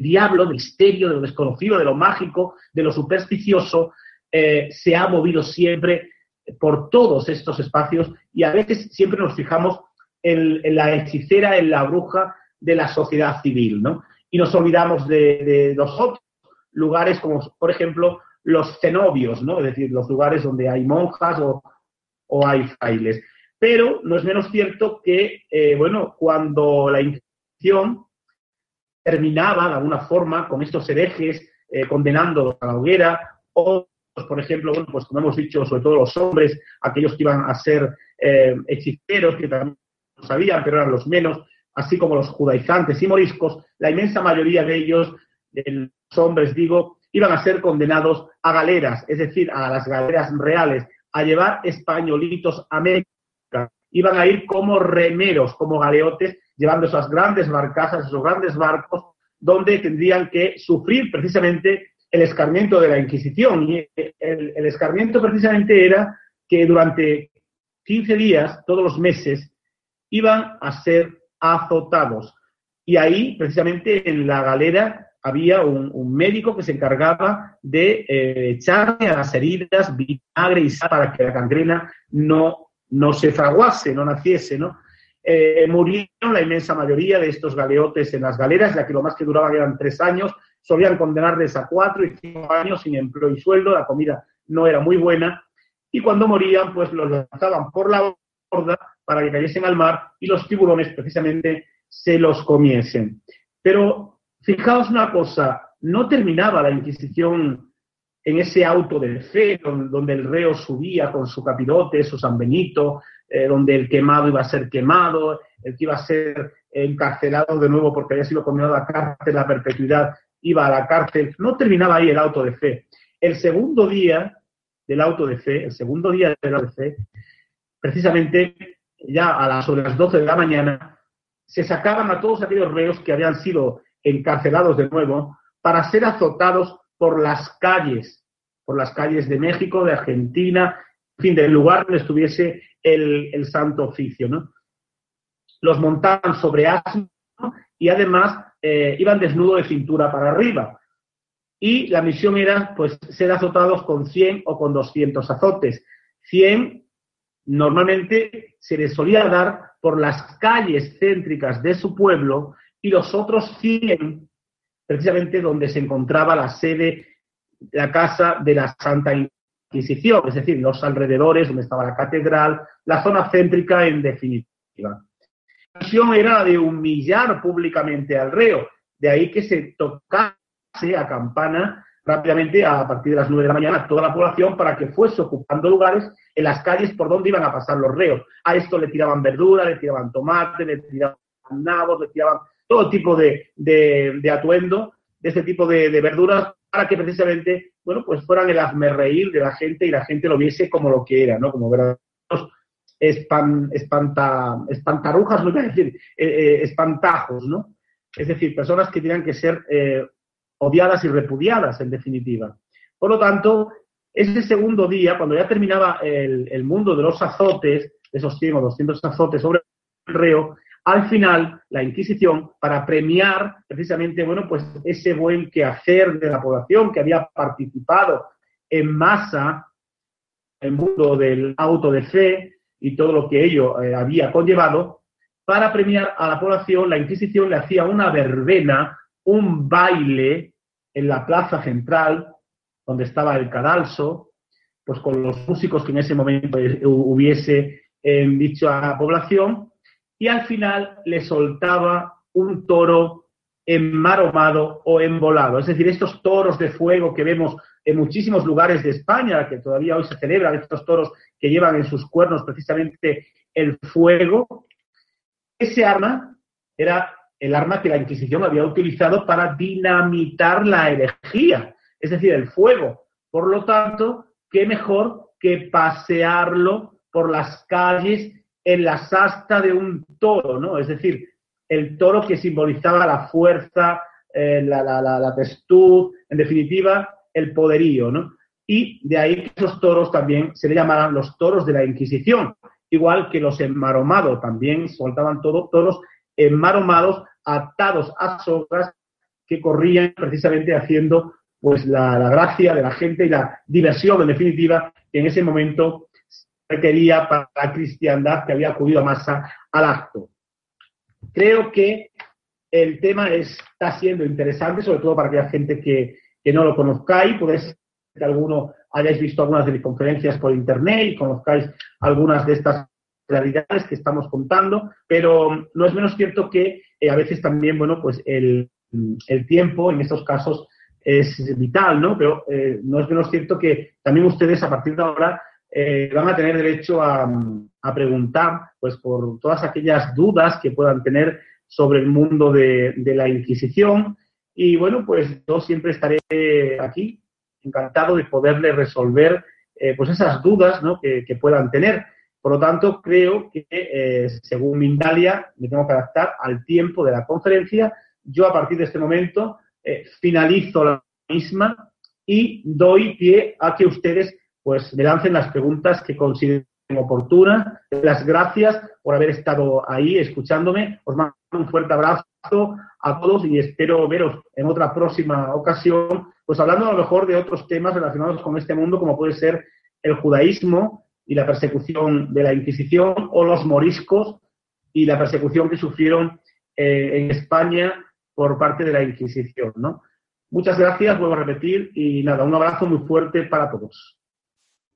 diablo, del misterio, de lo desconocido, de lo mágico, de lo supersticioso, eh, se ha movido siempre por todos estos espacios y a veces siempre nos fijamos en, la hechicera, en la bruja de la sociedad civil, ¿no? Y nos olvidamos de, los otros lugares como, por ejemplo, los cenobios, ¿no? Es decir, los lugares donde hay monjas o, hay frailes. Pero no es menos cierto que, eh, bueno, cuando la terminaba de alguna forma con estos herejes eh, condenando a la hoguera o por ejemplo, bueno, pues como hemos dicho, sobre todo los hombres, aquellos que iban a ser eh, hechiceros, que también lo sabían, pero eran los menos, así como los judaizantes y moriscos, la inmensa mayoría de ellos, de los hombres, digo, iban a ser condenados a galeras, es decir, a las galeras reales, a llevar españolitos a América. Iban a ir como remeros, como galeotes, llevando esas grandes barcazas, esos grandes barcos, donde tendrían que sufrir precisamente el escarmiento de la Inquisición. Y el, escarmiento precisamente era que durante 15 días, todos los meses, iban a ser azotados. Y ahí, precisamente en la galera, había un, médico que se encargaba de eh, echarle a las heridas vinagre y sal para que la gangrena no, no se fraguase, no naciese, ¿no? Eh, murieron la inmensa mayoría de estos galeotes en las galeras, ya que lo más que duraban eran tres años, solían condenarles a cuatro y cinco años sin empleo y sueldo, la comida no era muy buena, y cuando morían, pues los lanzaban por la borda para que cayesen al mar y los tiburones precisamente se los comiesen. Pero fijaos una cosa, no terminaba la Inquisición en ese auto de fe donde el reo subía con su capirote, su San Benito, eh, donde el quemado iba a ser quemado, el que iba a ser encarcelado de nuevo porque había sido condenado a la cárcel a perpetuidad, iba a la cárcel. No terminaba ahí el auto de fe. El segundo día del auto de fe, el segundo día del auto de fe, precisamente ya a las, sobre las 12 de la mañana, se sacaban a todos aquellos reos que habían sido encarcelados de nuevo para ser azotados por las calles, por las calles de México, de Argentina, en fin, del lugar donde estuviese el, santo oficio, ¿no? Los montaban sobre asno y además eh, iban desnudos de cintura para arriba. Y la misión era, pues, ser azotados con 100 o con 200 azotes. 100 normalmente se les solía dar por las calles céntricas de su pueblo y los otros 100 precisamente donde se encontraba la sede, la casa de la Santa Inquisición, es decir, los alrededores donde estaba la catedral, la zona céntrica en definitiva. La misión era de humillar públicamente al reo, de ahí que se tocase a campana rápidamente a partir de las nueve de la mañana toda la población para que fuese ocupando lugares en las calles por donde iban a pasar los reos. A esto le tiraban verdura, le tiraban tomate, le tiraban nabos, le tiraban todo tipo de, de, atuendo, de este tipo de, verduras, para que precisamente, bueno, pues fueran el reír de la gente y la gente lo viese como lo que era, ¿no? Como verdaderos espanta, espantarujas, no a decir, eh, eh, espantajos, ¿no? Es decir, personas que tenían que ser eh, odiadas y repudiadas, en definitiva. Por lo tanto, ese segundo día, cuando ya terminaba el, el mundo de los azotes, esos 100 o 200 azotes sobre el reo, al final la Inquisición para premiar precisamente, bueno, pues ese buen quehacer de la población que había participado en masa en el mundo del auto de fe y todo lo que ello eh, había conllevado, para premiar a la población, la Inquisición le hacía una verbena, un baile en la plaza central, donde estaba el cadalso, pues con los músicos que en ese momento hubiese en dicha población, y al final le soltaba un toro enmaromado o embolado. Es decir, estos toros de fuego que vemos en muchísimos lugares de España, que todavía hoy se celebran, estos toros que llevan en sus cuernos precisamente el fuego, ese arma era el arma que la Inquisición había utilizado para dinamitar la herejía, es decir, el fuego. Por lo tanto, qué mejor que pasearlo por las calles en la sasta de un toro, ¿no? Es decir, el toro que simbolizaba la fuerza, eh, la, la, testud, en definitiva, el poderío, ¿no? Y de ahí que esos toros también se le llamaban los toros de la Inquisición, igual que los enmaromados, también soltaban todo, toros enmaromados, atados a sogas, que corrían precisamente haciendo pues la, la, gracia de la gente y la diversión, en definitiva, que en ese momento requería para la cristiandad que había acudido a masa al acto. Creo que el tema está siendo interesante, sobre todo para aquella gente que, que no lo conozcáis. Podéis que alguno hayáis visto algunas de mis conferencias por internet y conozcáis algunas de estas realidades que estamos contando, pero no es menos cierto que eh, a veces también, bueno, pues el, el, tiempo en estos casos es vital, ¿no? Pero eh, no es menos cierto que también ustedes a partir de ahora eh, van a tener derecho a, preguntar pues por todas aquellas dudas que puedan tener sobre el mundo de, la Inquisición. Y bueno, pues yo siempre estaré aquí encantado de poderle resolver eh, pues esas dudas que, puedan tener. Por lo tanto, creo que eh, según Mindalia me tengo que adaptar al tiempo de la conferencia. Yo a partir de este momento finalizo la misma y doy pie a que ustedes pues me lancen las preguntas que consideren oportunas. Las gracias por haber estado ahí escuchándome. Os mando un fuerte abrazo a todos y espero veros en otra próxima ocasión, pues hablando a lo mejor de otros temas relacionados con este mundo, como puede ser el judaísmo y la persecución de la Inquisición o los moriscos y la persecución que sufrieron eh, en España por parte de la Inquisición. ¿no? Muchas gracias, vuelvo a repetir, y nada, un abrazo muy fuerte para todos.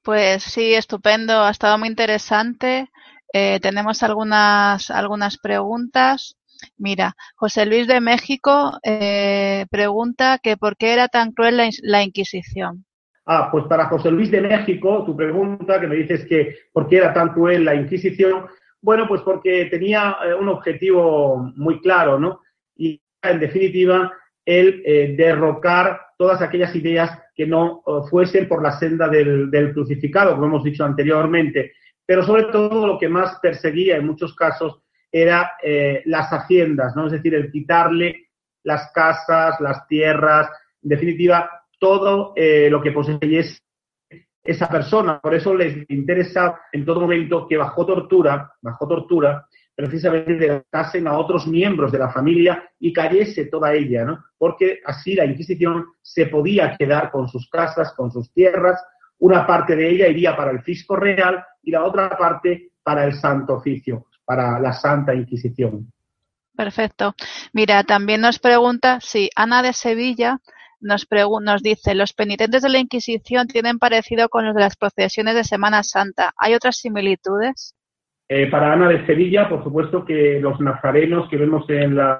Pues sí, estupendo, ha estado muy interesante. Eh, tenemos algunas, algunas preguntas. Mira, José Luis de México eh, pregunta que por qué era tan cruel la, Inquisición. Ah, pues para José Luis de México, tu pregunta, que me dices que por qué era tan cruel la Inquisición, bueno, pues porque tenía eh, un objetivo muy claro, ¿no? Y en definitiva, el derrocar todas aquellas ideas que no eh, fuesen por la senda del, crucificado, como hemos dicho anteriormente. Pero sobre todo lo que más perseguía en muchos casos era eh, las haciendas, ¿no? Es decir, el quitarle las casas, las tierras, en definitiva, todo eh, lo que poseyese esa persona. Por eso les interesa en todo momento que bajo tortura, bajo tortura, precisamente derrotasen a otros miembros de la familia y cayese toda ella, ¿no? Porque así la Inquisición se podía quedar con sus casas, con sus tierras, una parte de ella iría para el fisco real y la otra parte para el Santo Oficio, para la Santa Inquisición. Perfecto. Mira, también nos pregunta si Ana de Sevilla nos, nos dice, los penitentes de la Inquisición tienen parecido con los de las procesiones de Semana Santa. ¿Hay otras similitudes? Eh, para Ana de Sevilla, por supuesto que los nazarenos que vemos en las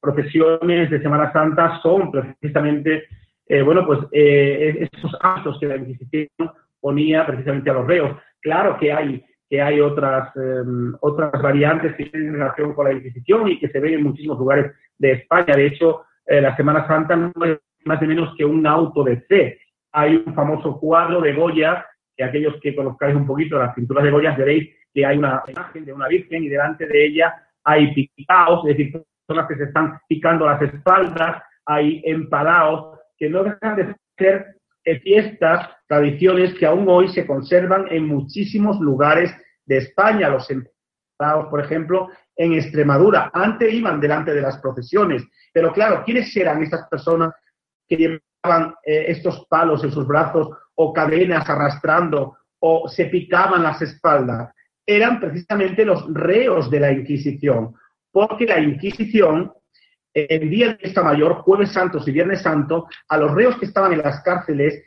procesiones de Semana Santa son precisamente, eh, bueno, pues eh, esos actos que la Inquisición ponía precisamente a los reos. Claro que hay que hay otras em, otras variantes que tienen relación con la Inquisición y que se ven en muchísimos lugares de España. De hecho, la Semana Santa no es más o menos que un auto de fe. Hay un famoso cuadro de Goya, que aquellos que conozcáis un poquito las pinturas de Goya veréis que hay una imagen de una virgen y delante de ella hay picaos, es decir, personas que se están picando las espaldas, hay empalados, que no dejan de ser fiestas, tradiciones que aún hoy se conservan en muchísimos lugares de España. Los empalados, por ejemplo, en Extremadura, antes iban delante de las procesiones, pero claro, ¿quiénes eran estas personas que llevaban eh, estos palos en sus brazos o cadenas arrastrando o se picaban las espaldas? Eran precisamente los reos de la Inquisición, porque la Inquisición, el día de esta mayor, jueves santos y viernes santo, a los reos que estaban en las cárceles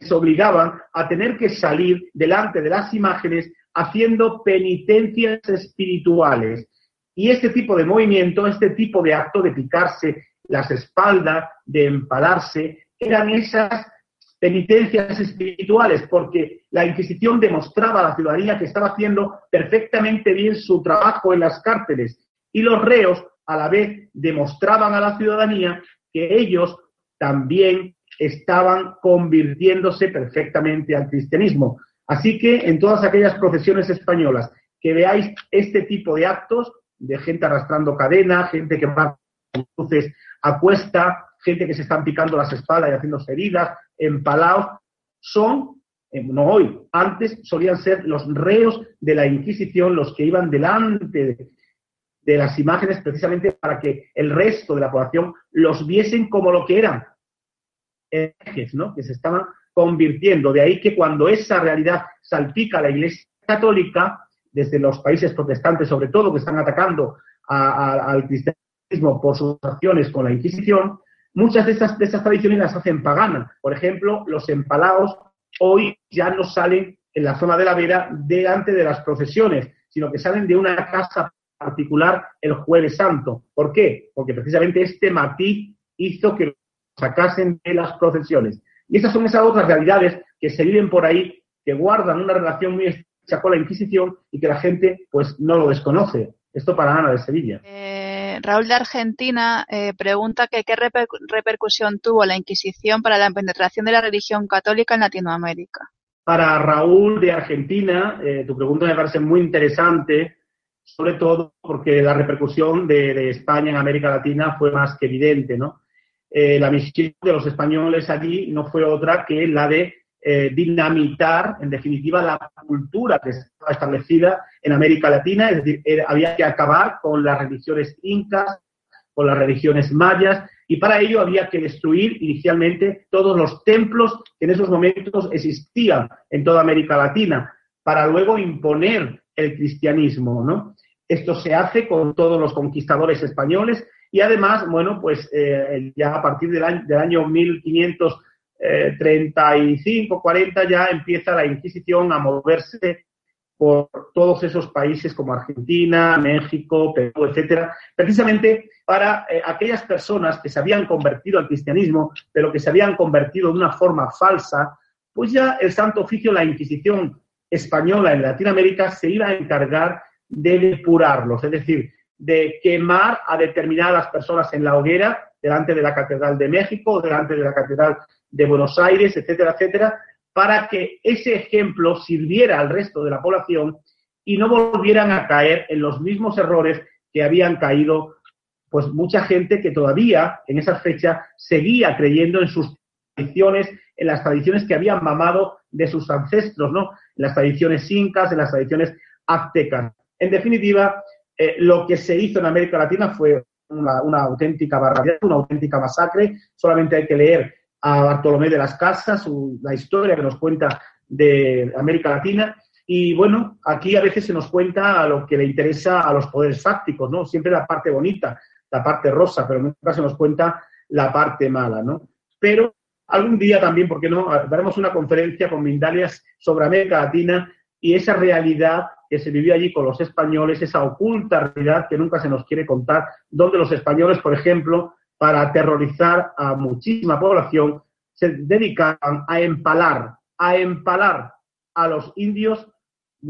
se obligaban a tener que salir delante de las imágenes haciendo penitencias espirituales. Y este tipo de movimiento, este tipo de acto de picarse las espaldas, de empalarse, eran esas penitencias espirituales, porque la Inquisición demostraba a la ciudadanía que estaba haciendo perfectamente bien su trabajo en las cárceles y los reos a la vez demostraban a la ciudadanía que ellos también estaban convirtiéndose perfectamente al cristianismo. Así que en todas aquellas procesiones españolas que veáis este tipo de actos, de gente arrastrando cadena, gente que va cruces a cuesta, gente que se están picando las espaldas y haciéndose heridas, empalados, son, eh, no hoy, antes solían ser los reos de la Inquisición los que iban delante de, las imágenes precisamente para que el resto de la población los viesen como lo que eran, ejes, ¿no? Que se estaban convirtiendo. De ahí que cuando esa realidad salpica a la Iglesia Católica, desde los países protestantes sobre todo, que están atacando al cristianismo por sus acciones con la Inquisición, muchas de esas, de esas tradiciones las hacen paganas. Por ejemplo, los empalados hoy ya no salen en la zona de la vera delante de las procesiones, sino que salen de una casa particular el jueves santo. ¿Por qué? Porque precisamente este matiz hizo que sacasen de las procesiones. Y esas son esas otras realidades que se viven por ahí, que guardan una relación muy estrecha con la Inquisición y que la gente pues no lo desconoce. Esto para Ana de Sevilla. Eh, Raúl de Argentina eh, pregunta que qué repercusión tuvo la Inquisición para la penetración de la religión católica en Latinoamérica. Para Raúl de Argentina, eh, tu pregunta me parece muy interesante, sobre todo porque la repercusión de, España en América Latina fue más que evidente, ¿no? Eh, la misión de los españoles allí no fue otra que la de eh, dinamitar, en definitiva, la cultura que estaba establecida en América Latina, es decir, había que acabar con las religiones incas, con las religiones mayas, y para ello había que destruir inicialmente todos los templos que en esos momentos existían en toda América Latina, para luego imponer el cristianismo, ¿no? Esto se hace con todos los conquistadores españoles y además, bueno, pues eh, ya a partir del año, del año 1535, 40 ya empieza la Inquisición a moverse por todos esos países como Argentina, México, Perú, etcétera, precisamente para eh, aquellas personas que se habían convertido al cristianismo, pero que se habían convertido de una forma falsa, pues ya el Santo Oficio, la Inquisición española en Latinoamérica, se iba a encargar de depurarlos, es decir, de quemar a determinadas personas en la hoguera delante de la Catedral de México, delante de la Catedral de Buenos Aires, etcétera, etcétera, para que ese ejemplo sirviera al resto de la población y no volvieran a caer en los mismos errores que habían caído pues mucha gente que todavía en esa fecha seguía creyendo en sus tradiciones, en las tradiciones que habían mamado de sus ancestros, ¿no? En las tradiciones incas, en las tradiciones aztecas. En definitiva, eh, lo que se hizo en América Latina fue una, auténtica barbaridad, una auténtica masacre. Solamente hay que leer a Bartolomé de las Casas, la historia que nos cuenta de América Latina. Y bueno, aquí a veces se nos cuenta a lo que le interesa a los poderes fácticos, ¿no? Siempre la parte bonita, la parte rosa, pero nunca se nos cuenta la parte mala, ¿no? Pero algún día también, ¿por qué no? Haremos una conferencia con Mindalias sobre América Latina y esa realidad que se vivió allí con los españoles, esa oculta realidad que nunca se nos quiere contar, donde los españoles, por ejemplo, para aterrorizar a muchísima población, se dedicaban a empalar, a empalar a los indios,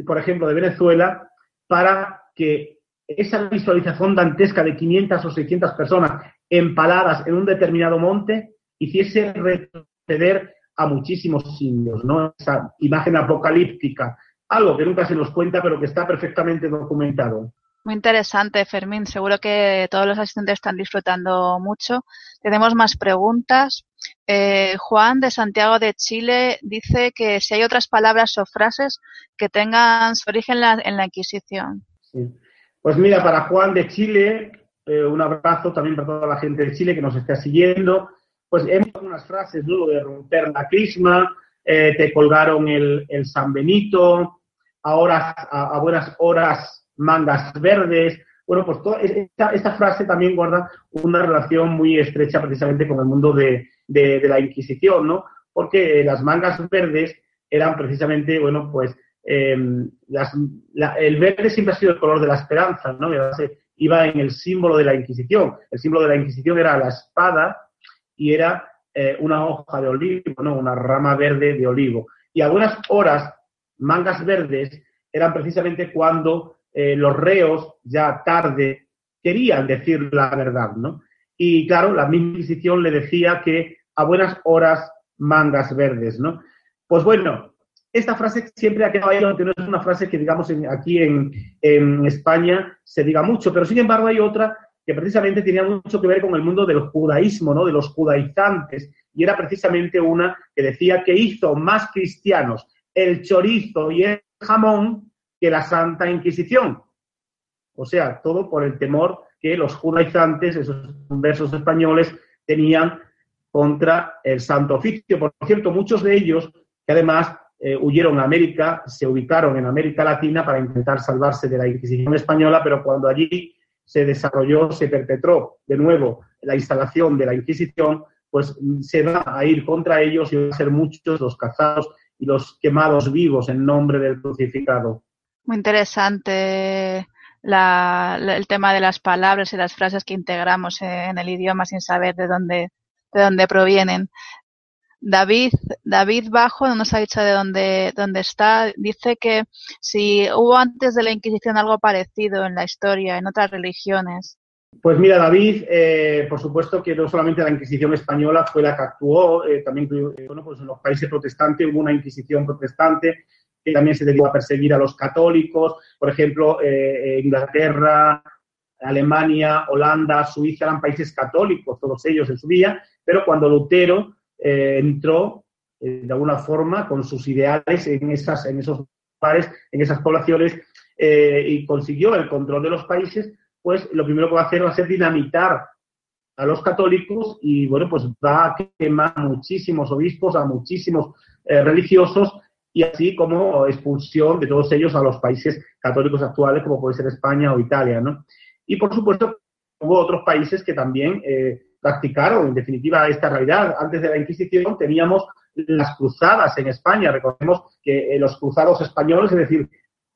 por ejemplo, de Venezuela, para que esa visualización dantesca de 500 o 600 personas empaladas en un determinado monte hiciese retroceder a muchísimos indios, ¿no? Esa imagen apocalíptica algo que nunca se nos cuenta, pero que está perfectamente documentado. Muy interesante, Fermín. Seguro que todos los asistentes están disfrutando mucho. Tenemos más preguntas. Eh, Juan de Santiago de Chile dice que si hay otras palabras o frases que tengan su origen en la, Inquisición. Pues mira, para Juan de Chile, eh, un abrazo también para toda la gente de Chile que nos está siguiendo. Pues hemos unas frases, ¿no? de romper la crisma, eh, te colgaron el, San Benito, a, horas, a, buenas horas mangas verdes. Bueno, pues toda esta, esta, frase también guarda una relación muy estrecha precisamente con el mundo de, de, la Inquisición, ¿no? Porque las mangas verdes eran precisamente, bueno, pues em, el verde siempre ha sido el color de la esperanza, ¿no? Iba en el símbolo de la Inquisición. El símbolo de la Inquisición era la espada y era eh, una hoja de olivo, ¿no? Una rama verde de olivo. Y algunas horas, mangas verdes, eran precisamente cuando eh, los reos, ya tarde, querían decir la verdad, ¿no? Y claro, la misma Inquisición le decía que a buenas horas mangas verdes, ¿no? Pues bueno, esta frase siempre ha quedado ahí, aunque no es una frase que, digamos, aquí en, España se diga mucho, pero sin embargo hay otra que precisamente tenía mucho que ver con el mundo del judaísmo, ¿no? De los judaizantes, y era precisamente una que decía que hizo más cristianos el chorizo y el jamón que la Santa Inquisición. O sea, todo por el temor que los judaizantes, esos versos españoles, tenían contra el Santo Oficio. Por cierto, muchos de ellos, que además eh, huyeron a América, se ubicaron en América Latina para intentar salvarse de la Inquisición española, pero cuando allí se desarrolló, se perpetró de nuevo la instalación de la Inquisición, pues se va a ir contra ellos y van a ser muchos los cazados y los quemados vivos en nombre del crucificado. Muy interesante el tema de las palabras y las frases que integramos en el idioma sin saber de dónde, de dónde provienen. David, David Bajo no nos ha dicho de dónde, dónde está. Dice que si hubo antes de la Inquisición algo parecido en la historia, en otras religiones. Pues mira, David, eh, por supuesto que no solamente la Inquisición española fue la que actuó, eh, también bueno, pues en los países protestantes hubo una Inquisición protestante también se dedicó a perseguir a los católicos. Por ejemplo, Inglaterra, Alemania, Holanda, Suiza eran países católicos, todos ellos en su día, pero cuando Lutero eh, entró eh, de alguna forma con sus ideales en, esas, en esos lugares, en esas poblaciones eh, y consiguió el control de los países, pues lo primero que va a hacer va a ser dinamitar a los católicos y bueno, pues va a quemar a muchísimos obispos, a muchísimos religiosos y así como expulsión de todos ellos a los países católicos actuales como puede ser España o Italia, ¿no? Y por supuesto hubo otros países que también practicaron, en definitiva, esta realidad. Antes de la Inquisición teníamos las cruzadas en España. Recordemos que eh, los cruzados españoles, es decir,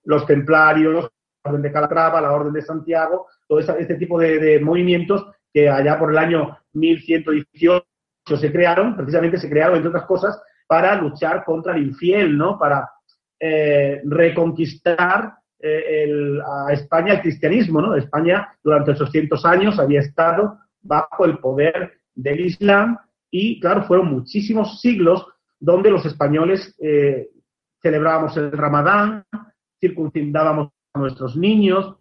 los templarios, la Orden de Calatrava, la Orden de Santiago, todo este tipo de, movimientos que allá por el año 1118 se crearon, precisamente se crearon, entre otras cosas, para luchar contra el infiel, ¿no? Para eh, reconquistar eh, a España el cristianismo, ¿no? España durante esos cientos años había estado bajo el poder del Islam y, claro, fueron muchísimos siglos donde los españoles eh, celebrábamos el Ramadán, circuncidábamos a nuestros niños,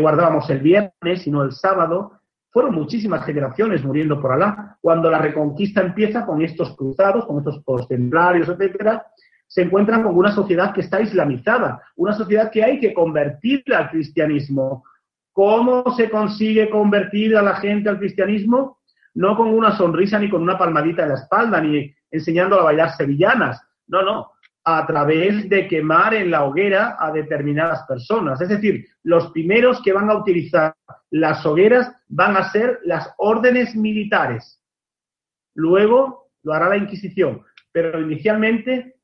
guardábamos el viernes y no el sábado. Fueron muchísimas generaciones muriendo por Alá. Cuando la reconquista empieza con estos cruzados, con estos postemplarios, etcétera, se encuentran con una sociedad que está islamizada, una sociedad que hay que convertir al cristianismo, ¿Cómo se consigue convertir a la gente al cristianismo? No con una sonrisa ni con una palmadita en la espalda, ni enseñándola a bailar sevillanas. No, no. A través de quemar en la hoguera a determinadas personas. Es decir, los primeros que van a utilizar las hogueras van a ser las órdenes militares. Luego lo hará la Inquisición. Pero inicialmente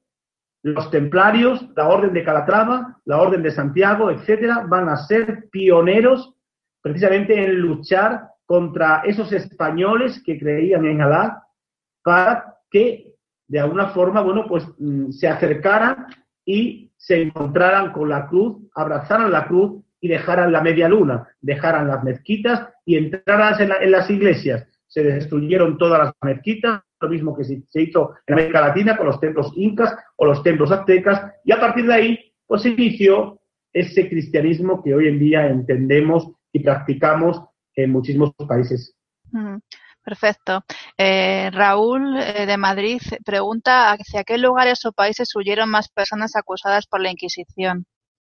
los templarios, la Orden de Calatrava, la Orden de Santiago, etcétera, van a ser pioneros precisamente en luchar contra esos españoles que creían en Alá para que de alguna forma, bueno, pues mm, se acercaran y se encontraran con la cruz, abrazaran la cruz y dejaran la media luna, dejaran las mezquitas y entraran en las iglesias. Se destruyeron todas las mezquitas, lo mismo que se hizo en América Latina con los templos incas o los templos aztecas, y a partir de ahí, pues se inició ese cristianismo que hoy en día entendemos y practicamos en muchísimos países. Perfecto. Eh, Raúl eh, de Madrid pregunta hacia qué lugares o países huyeron más personas acusadas por la Inquisición.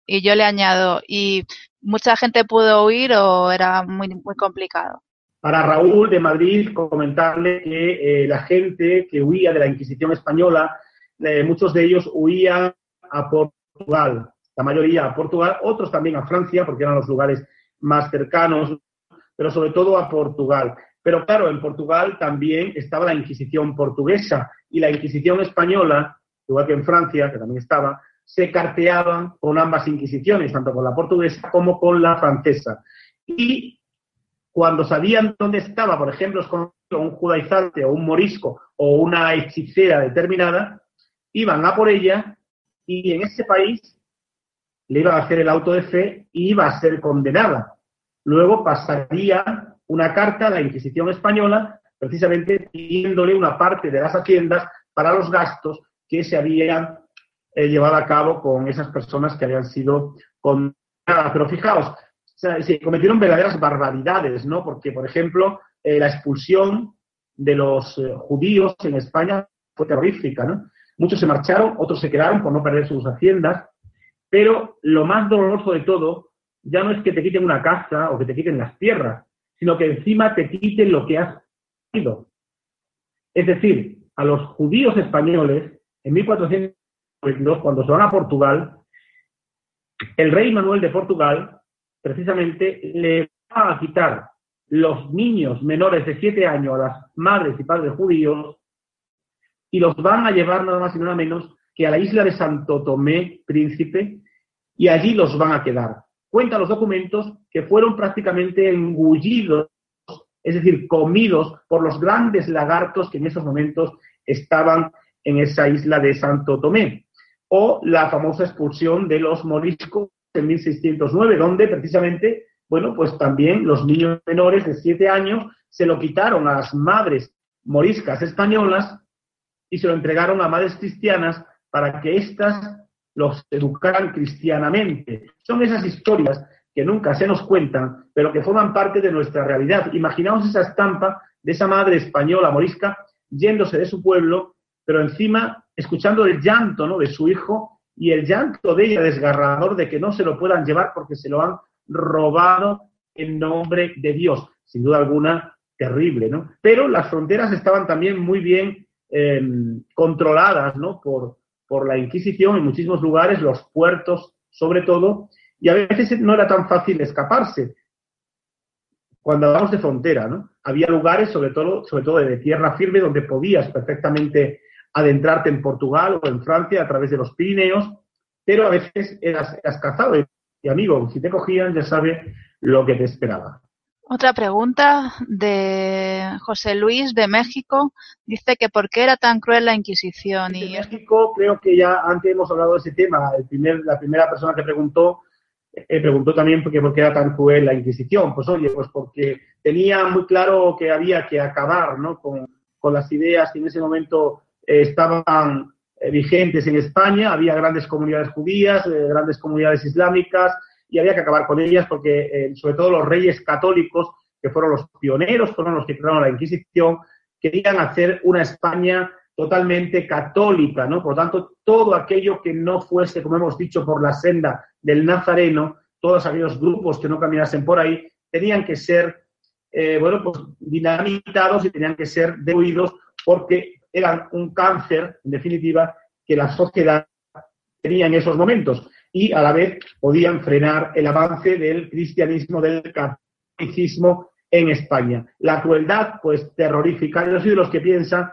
Y yo le añado, ¿y mucha gente pudo huir o era muy, muy complicado? Para Raúl de Madrid, comentarle que eh, la gente que huía de la Inquisición española, eh, muchos de ellos huían a Portugal. la mayoría a Portugal, otros también a Francia, porque eran los lugares más cercanos, pero sobre todo a Portugal. Pero claro, en Portugal también estaba la Inquisición portuguesa y la Inquisición española, igual que en Francia, que también estaba, se carteaban con ambas Inquisiciones, tanto con la portuguesa como con la francesa. Y cuando sabían dónde estaba, por ejemplo, un judaizante o un morisco o una hechicera determinada, iban a por ella y en ese país le iban a hacer el auto de fe y iba a ser condenada. Luego pasaría una carta a la Inquisición española, precisamente pidiéndole una parte de las haciendas para los gastos que se habían eh, llevado a cabo con esas personas que habían sido condenadas. Pero fijaos, se cometieron verdaderas barbaridades, ¿no? Porque, por ejemplo, eh, la expulsión de los eh, judíos en España fue terrorífica, ¿no? Muchos se marcharon, otros se quedaron por no perder sus haciendas, pero lo más doloroso de todo ya no es que te quiten una casa o que te quiten las tierras, sino que encima te quiten lo que has sido. Es decir, a los judíos españoles, en 1492, cuando se van a Portugal, el rey Manuel de Portugal, precisamente, le va a quitar los niños menores de siete años a las madres y padres judíos y los van a llevar nada más y nada menos que a la isla de Santo Tomé, príncipe, y allí los van a quedar. Cuenta los documentos que fueron prácticamente engullidos, es decir, comidos por los grandes lagartos que en esos momentos estaban en esa isla de Santo Tomé. O la famosa expulsión de los moriscos en 1609, donde precisamente bueno, pues también los niños menores de siete años se lo quitaron a las madres moriscas españolas y se lo entregaron a madres cristianas para que éstas los educaran cristianamente. Son esas historias que nunca se nos cuentan, pero que forman parte de nuestra realidad. Imaginaos esa estampa de esa madre española morisca yéndose de su pueblo, pero encima escuchando el llanto ¿no? de su hijo y el llanto de ella desgarrador de que no se lo puedan llevar porque se lo han robado en nombre de Dios. Sin duda alguna, terrible, ¿no? Pero las fronteras estaban también muy bien em, controladas, ¿no? Por, por la Inquisición en muchísimos lugares, los puertos sobre todo, y a veces no era tan fácil escaparse. Cuando hablamos de frontera, ¿no? Había lugares, sobre todo, sobre todo de tierra firme, donde podías perfectamente adentrarte en Portugal o en Francia a través de los Pirineos, pero a veces eras, eras cazado y amigo, si te cogían ya sabe lo que te esperaba. Otra pregunta de José Luis de México. Dice que por qué era tan cruel la Inquisición. Y en México creo que ya antes hemos hablado de ese tema. El primer, la primera persona que preguntó eh, preguntó también por qué, por qué era tan cruel la Inquisición. Pues oye, pues porque tenía muy claro que había que acabar ¿no? con, con las ideas que en ese momento eh, estaban eh, vigentes en España, había grandes comunidades judías, eh, grandes comunidades islámicas, y había que acabar con ellas porque, eh, sobre todo los reyes católicos, que fueron los pioneros, fueron los que crearon la Inquisición, querían hacer una España totalmente católica, ¿no? Por lo tanto, todo aquello que no fuese, como hemos dicho, por la senda del Nazareno, todos aquellos grupos que no caminasen por ahí, tenían que ser, bueno, pues dinamitados y tenían que ser destruidos porque eran un cáncer, en definitiva, que la sociedad tenía en esos momentos y a la vez podían frenar el avance del cristianismo, del catolicismo en España. La crueldad, pues terrorífica. Yo soy de los que piensan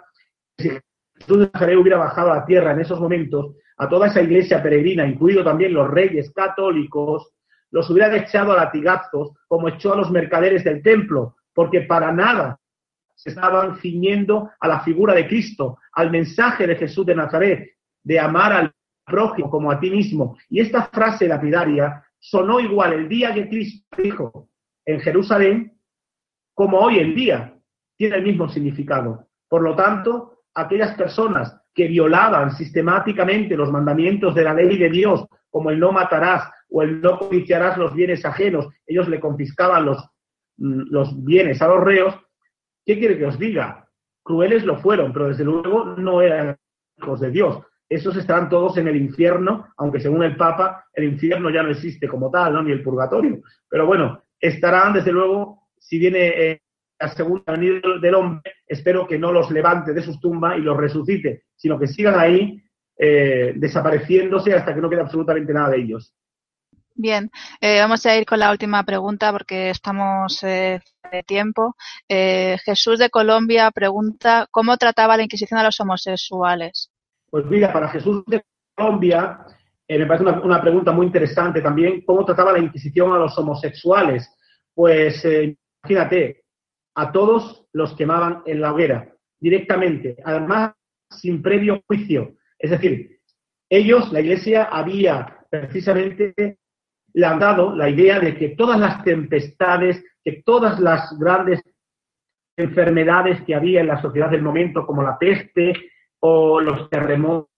que si Jesús de Nazaret hubiera bajado a la tierra en esos momentos, a toda esa iglesia peregrina, incluido también los reyes católicos, los hubieran echado a latigazos como echó a los mercaderes del templo, porque para nada se estaban ciñendo a la figura de Cristo, al mensaje de Jesús de Nazaret, de amar al prójimo como a ti mismo. Y esta frase lapidaria sonó igual el día que Cristo dijo en Jerusalén como hoy en día. Tiene el mismo significado. Por lo tanto, aquellas personas que violaban sistemáticamente los mandamientos de la ley de Dios, como el no matarás o el no codiciarás los bienes ajenos, ellos le confiscaban los, mm, los bienes a los reos, ¿Qué quiere que os diga? Crueles lo fueron, pero desde luego no eran hijos de Dios. Esos estarán todos en el infierno, aunque según el Papa el infierno ya no existe como tal, ni el purgatorio. Pero bueno, estarán desde luego, si viene eh, la segunda venida del hombre, espero que no los levante de sus tumbas y los resucite, sino que sigan ahí eh, desapareciéndose hasta que no quede absolutamente nada de ellos. Bien, eh, vamos a ir con la última pregunta porque estamos de tiempo. Jesús de Colombia pregunta, ¿cómo trataba la Inquisición a los homosexuales? Pues mira, para Jesús de Colombia, me parece una, pregunta muy interesante también, ¿cómo trataba la Inquisición a los homosexuales? Pues imagínate, a todos los quemaban en la hoguera, directamente, además sin previo juicio. Es decir, ellos, la Iglesia, había precisamente dado la idea de que todas las tempestades, que todas las grandes enfermedades que había en la sociedad del momento, como la peste o los terremotos,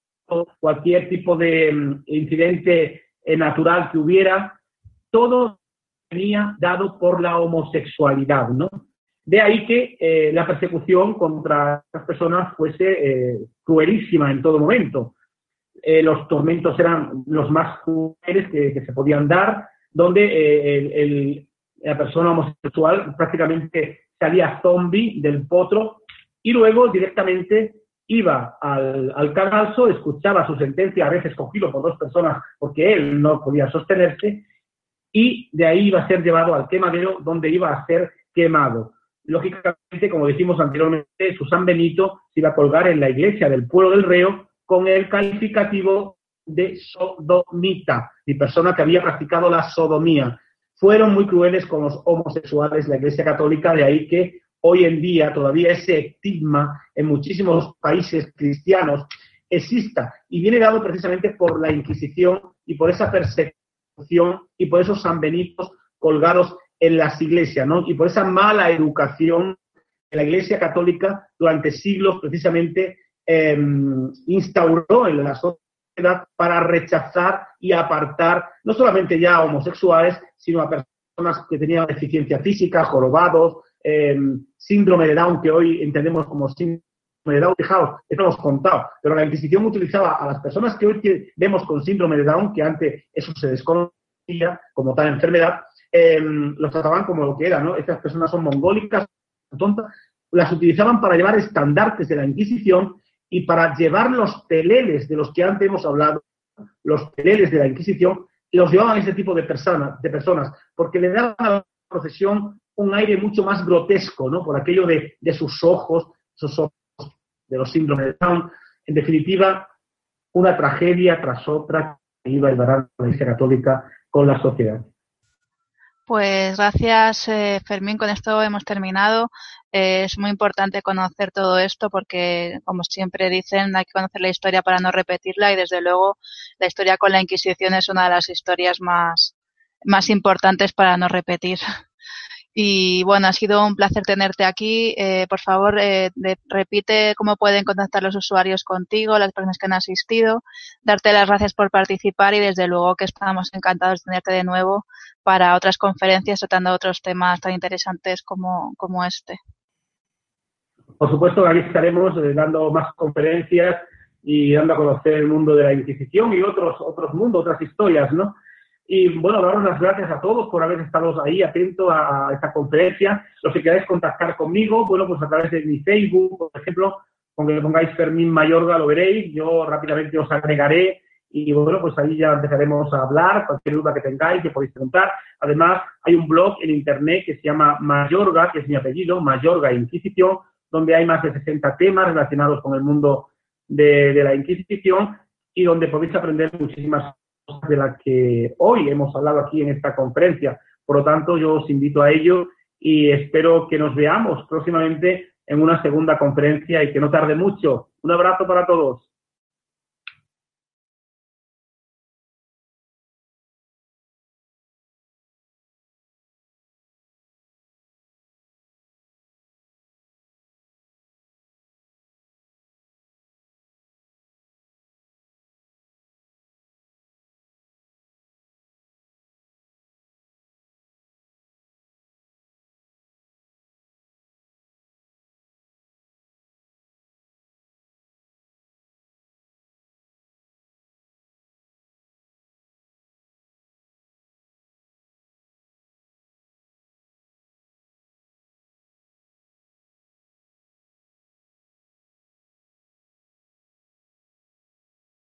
cualquier tipo de mm, incidente eh, natural que hubiera, todo venía dado por la homosexualidad, ¿no? De ahí que eh, la persecución contra estas personas fuese eh, cruelísima en todo momento. Eh, los tormentos eran los más crueles que, se podían dar, donde la persona homosexual prácticamente salía zombie del potro y luego directamente iba al, al cadalso, escuchaba su sentencia, a veces cogido por dos personas porque él no podía sostenerse, y de ahí iba a ser llevado al quemadero donde iba a ser quemado lógicamente, como dijimos anteriormente, Susan Benito se iba a colgar en la iglesia del pueblo del reo con el calificativo de sodomita, y persona que había practicado la sodomía. Fueron muy crueles con los homosexuales, la Iglesia Católica, de ahí que hoy en día todavía ese estigma en muchísimos países cristianos exista y viene dado precisamente por la Inquisición y por esa persecución y por esos San Benitos colgados en las iglesias, ¿no? Y por esa mala educación que la Iglesia Católica durante siglos precisamente em, instauró en la sociedad para rechazar y apartar no solamente ya a homosexuales, sino a personas que tenían deficiencia física, jorobados, em, síndrome de Down, que hoy entendemos como síndrome de Down, fijaos, esto lo hemos contado, pero la Inquisición utilizaba a las personas que hoy vemos con síndrome de Down, que antes eso se desconocía como tal enfermedad, eh, los trataban como lo que era, ¿no? Estas personas son mongólicas, tontas, las utilizaban para llevar estandartes de la Inquisición y para llevar los peleles de los que antes hemos hablado, los peleles de la Inquisición, los llevaban a ese tipo de personas, de personas, porque le daban a la procesión un aire mucho más grotesco, ¿no? Por aquello de, sus ojos, sus ojos de los síndromes de Down. En definitiva, una tragedia tras otra que iba a llevar la Iglesia Católica con la sociedad. Pues gracias, eh, Fermín. Con esto hemos terminado. Eh, es muy importante conocer todo esto porque, como siempre dicen, hay que conocer la historia para no repetirla y, desde luego, la historia con la Inquisición es una de las historias más importantes para no repetir. Y bueno, ha sido un placer tenerte aquí. Eh, por favor, eh, repite cómo pueden contactar los usuarios contigo, las personas que han asistido, darte las gracias por participar y desde luego que estamos encantados de tenerte de nuevo para otras conferencias tratando otros temas tan interesantes como, como este. Por supuesto, aquí estaremos eh, dando más conferencias y dando a conocer el mundo de la Inquisición y otros, otros mundos, otras historias, ¿no? Y bueno, daros las gracias a todos por haber estado ahí atentos a, esta conferencia. Los que queráis contactar conmigo, bueno, pues a través de mi Facebook, por ejemplo, con que pongáis Fermín Mayorga lo veréis. Yo rápidamente os agregaré y bueno, pues ahí ya empezaremos a hablar, cualquier duda que tengáis, que podéis preguntar. Además, hay un blog en internet que se llama Mayorga, que es mi apellido, Mayorga Inquisición, donde hay más de 60 temas relacionados con el mundo de, de la Inquisición y donde podéis aprender muchísimas de las que hoy hemos hablado aquí en esta conferencia. Por lo tanto, yo os invito a ello y espero que nos veamos próximamente en una segunda conferencia y que no tarde mucho. Un abrazo para todos.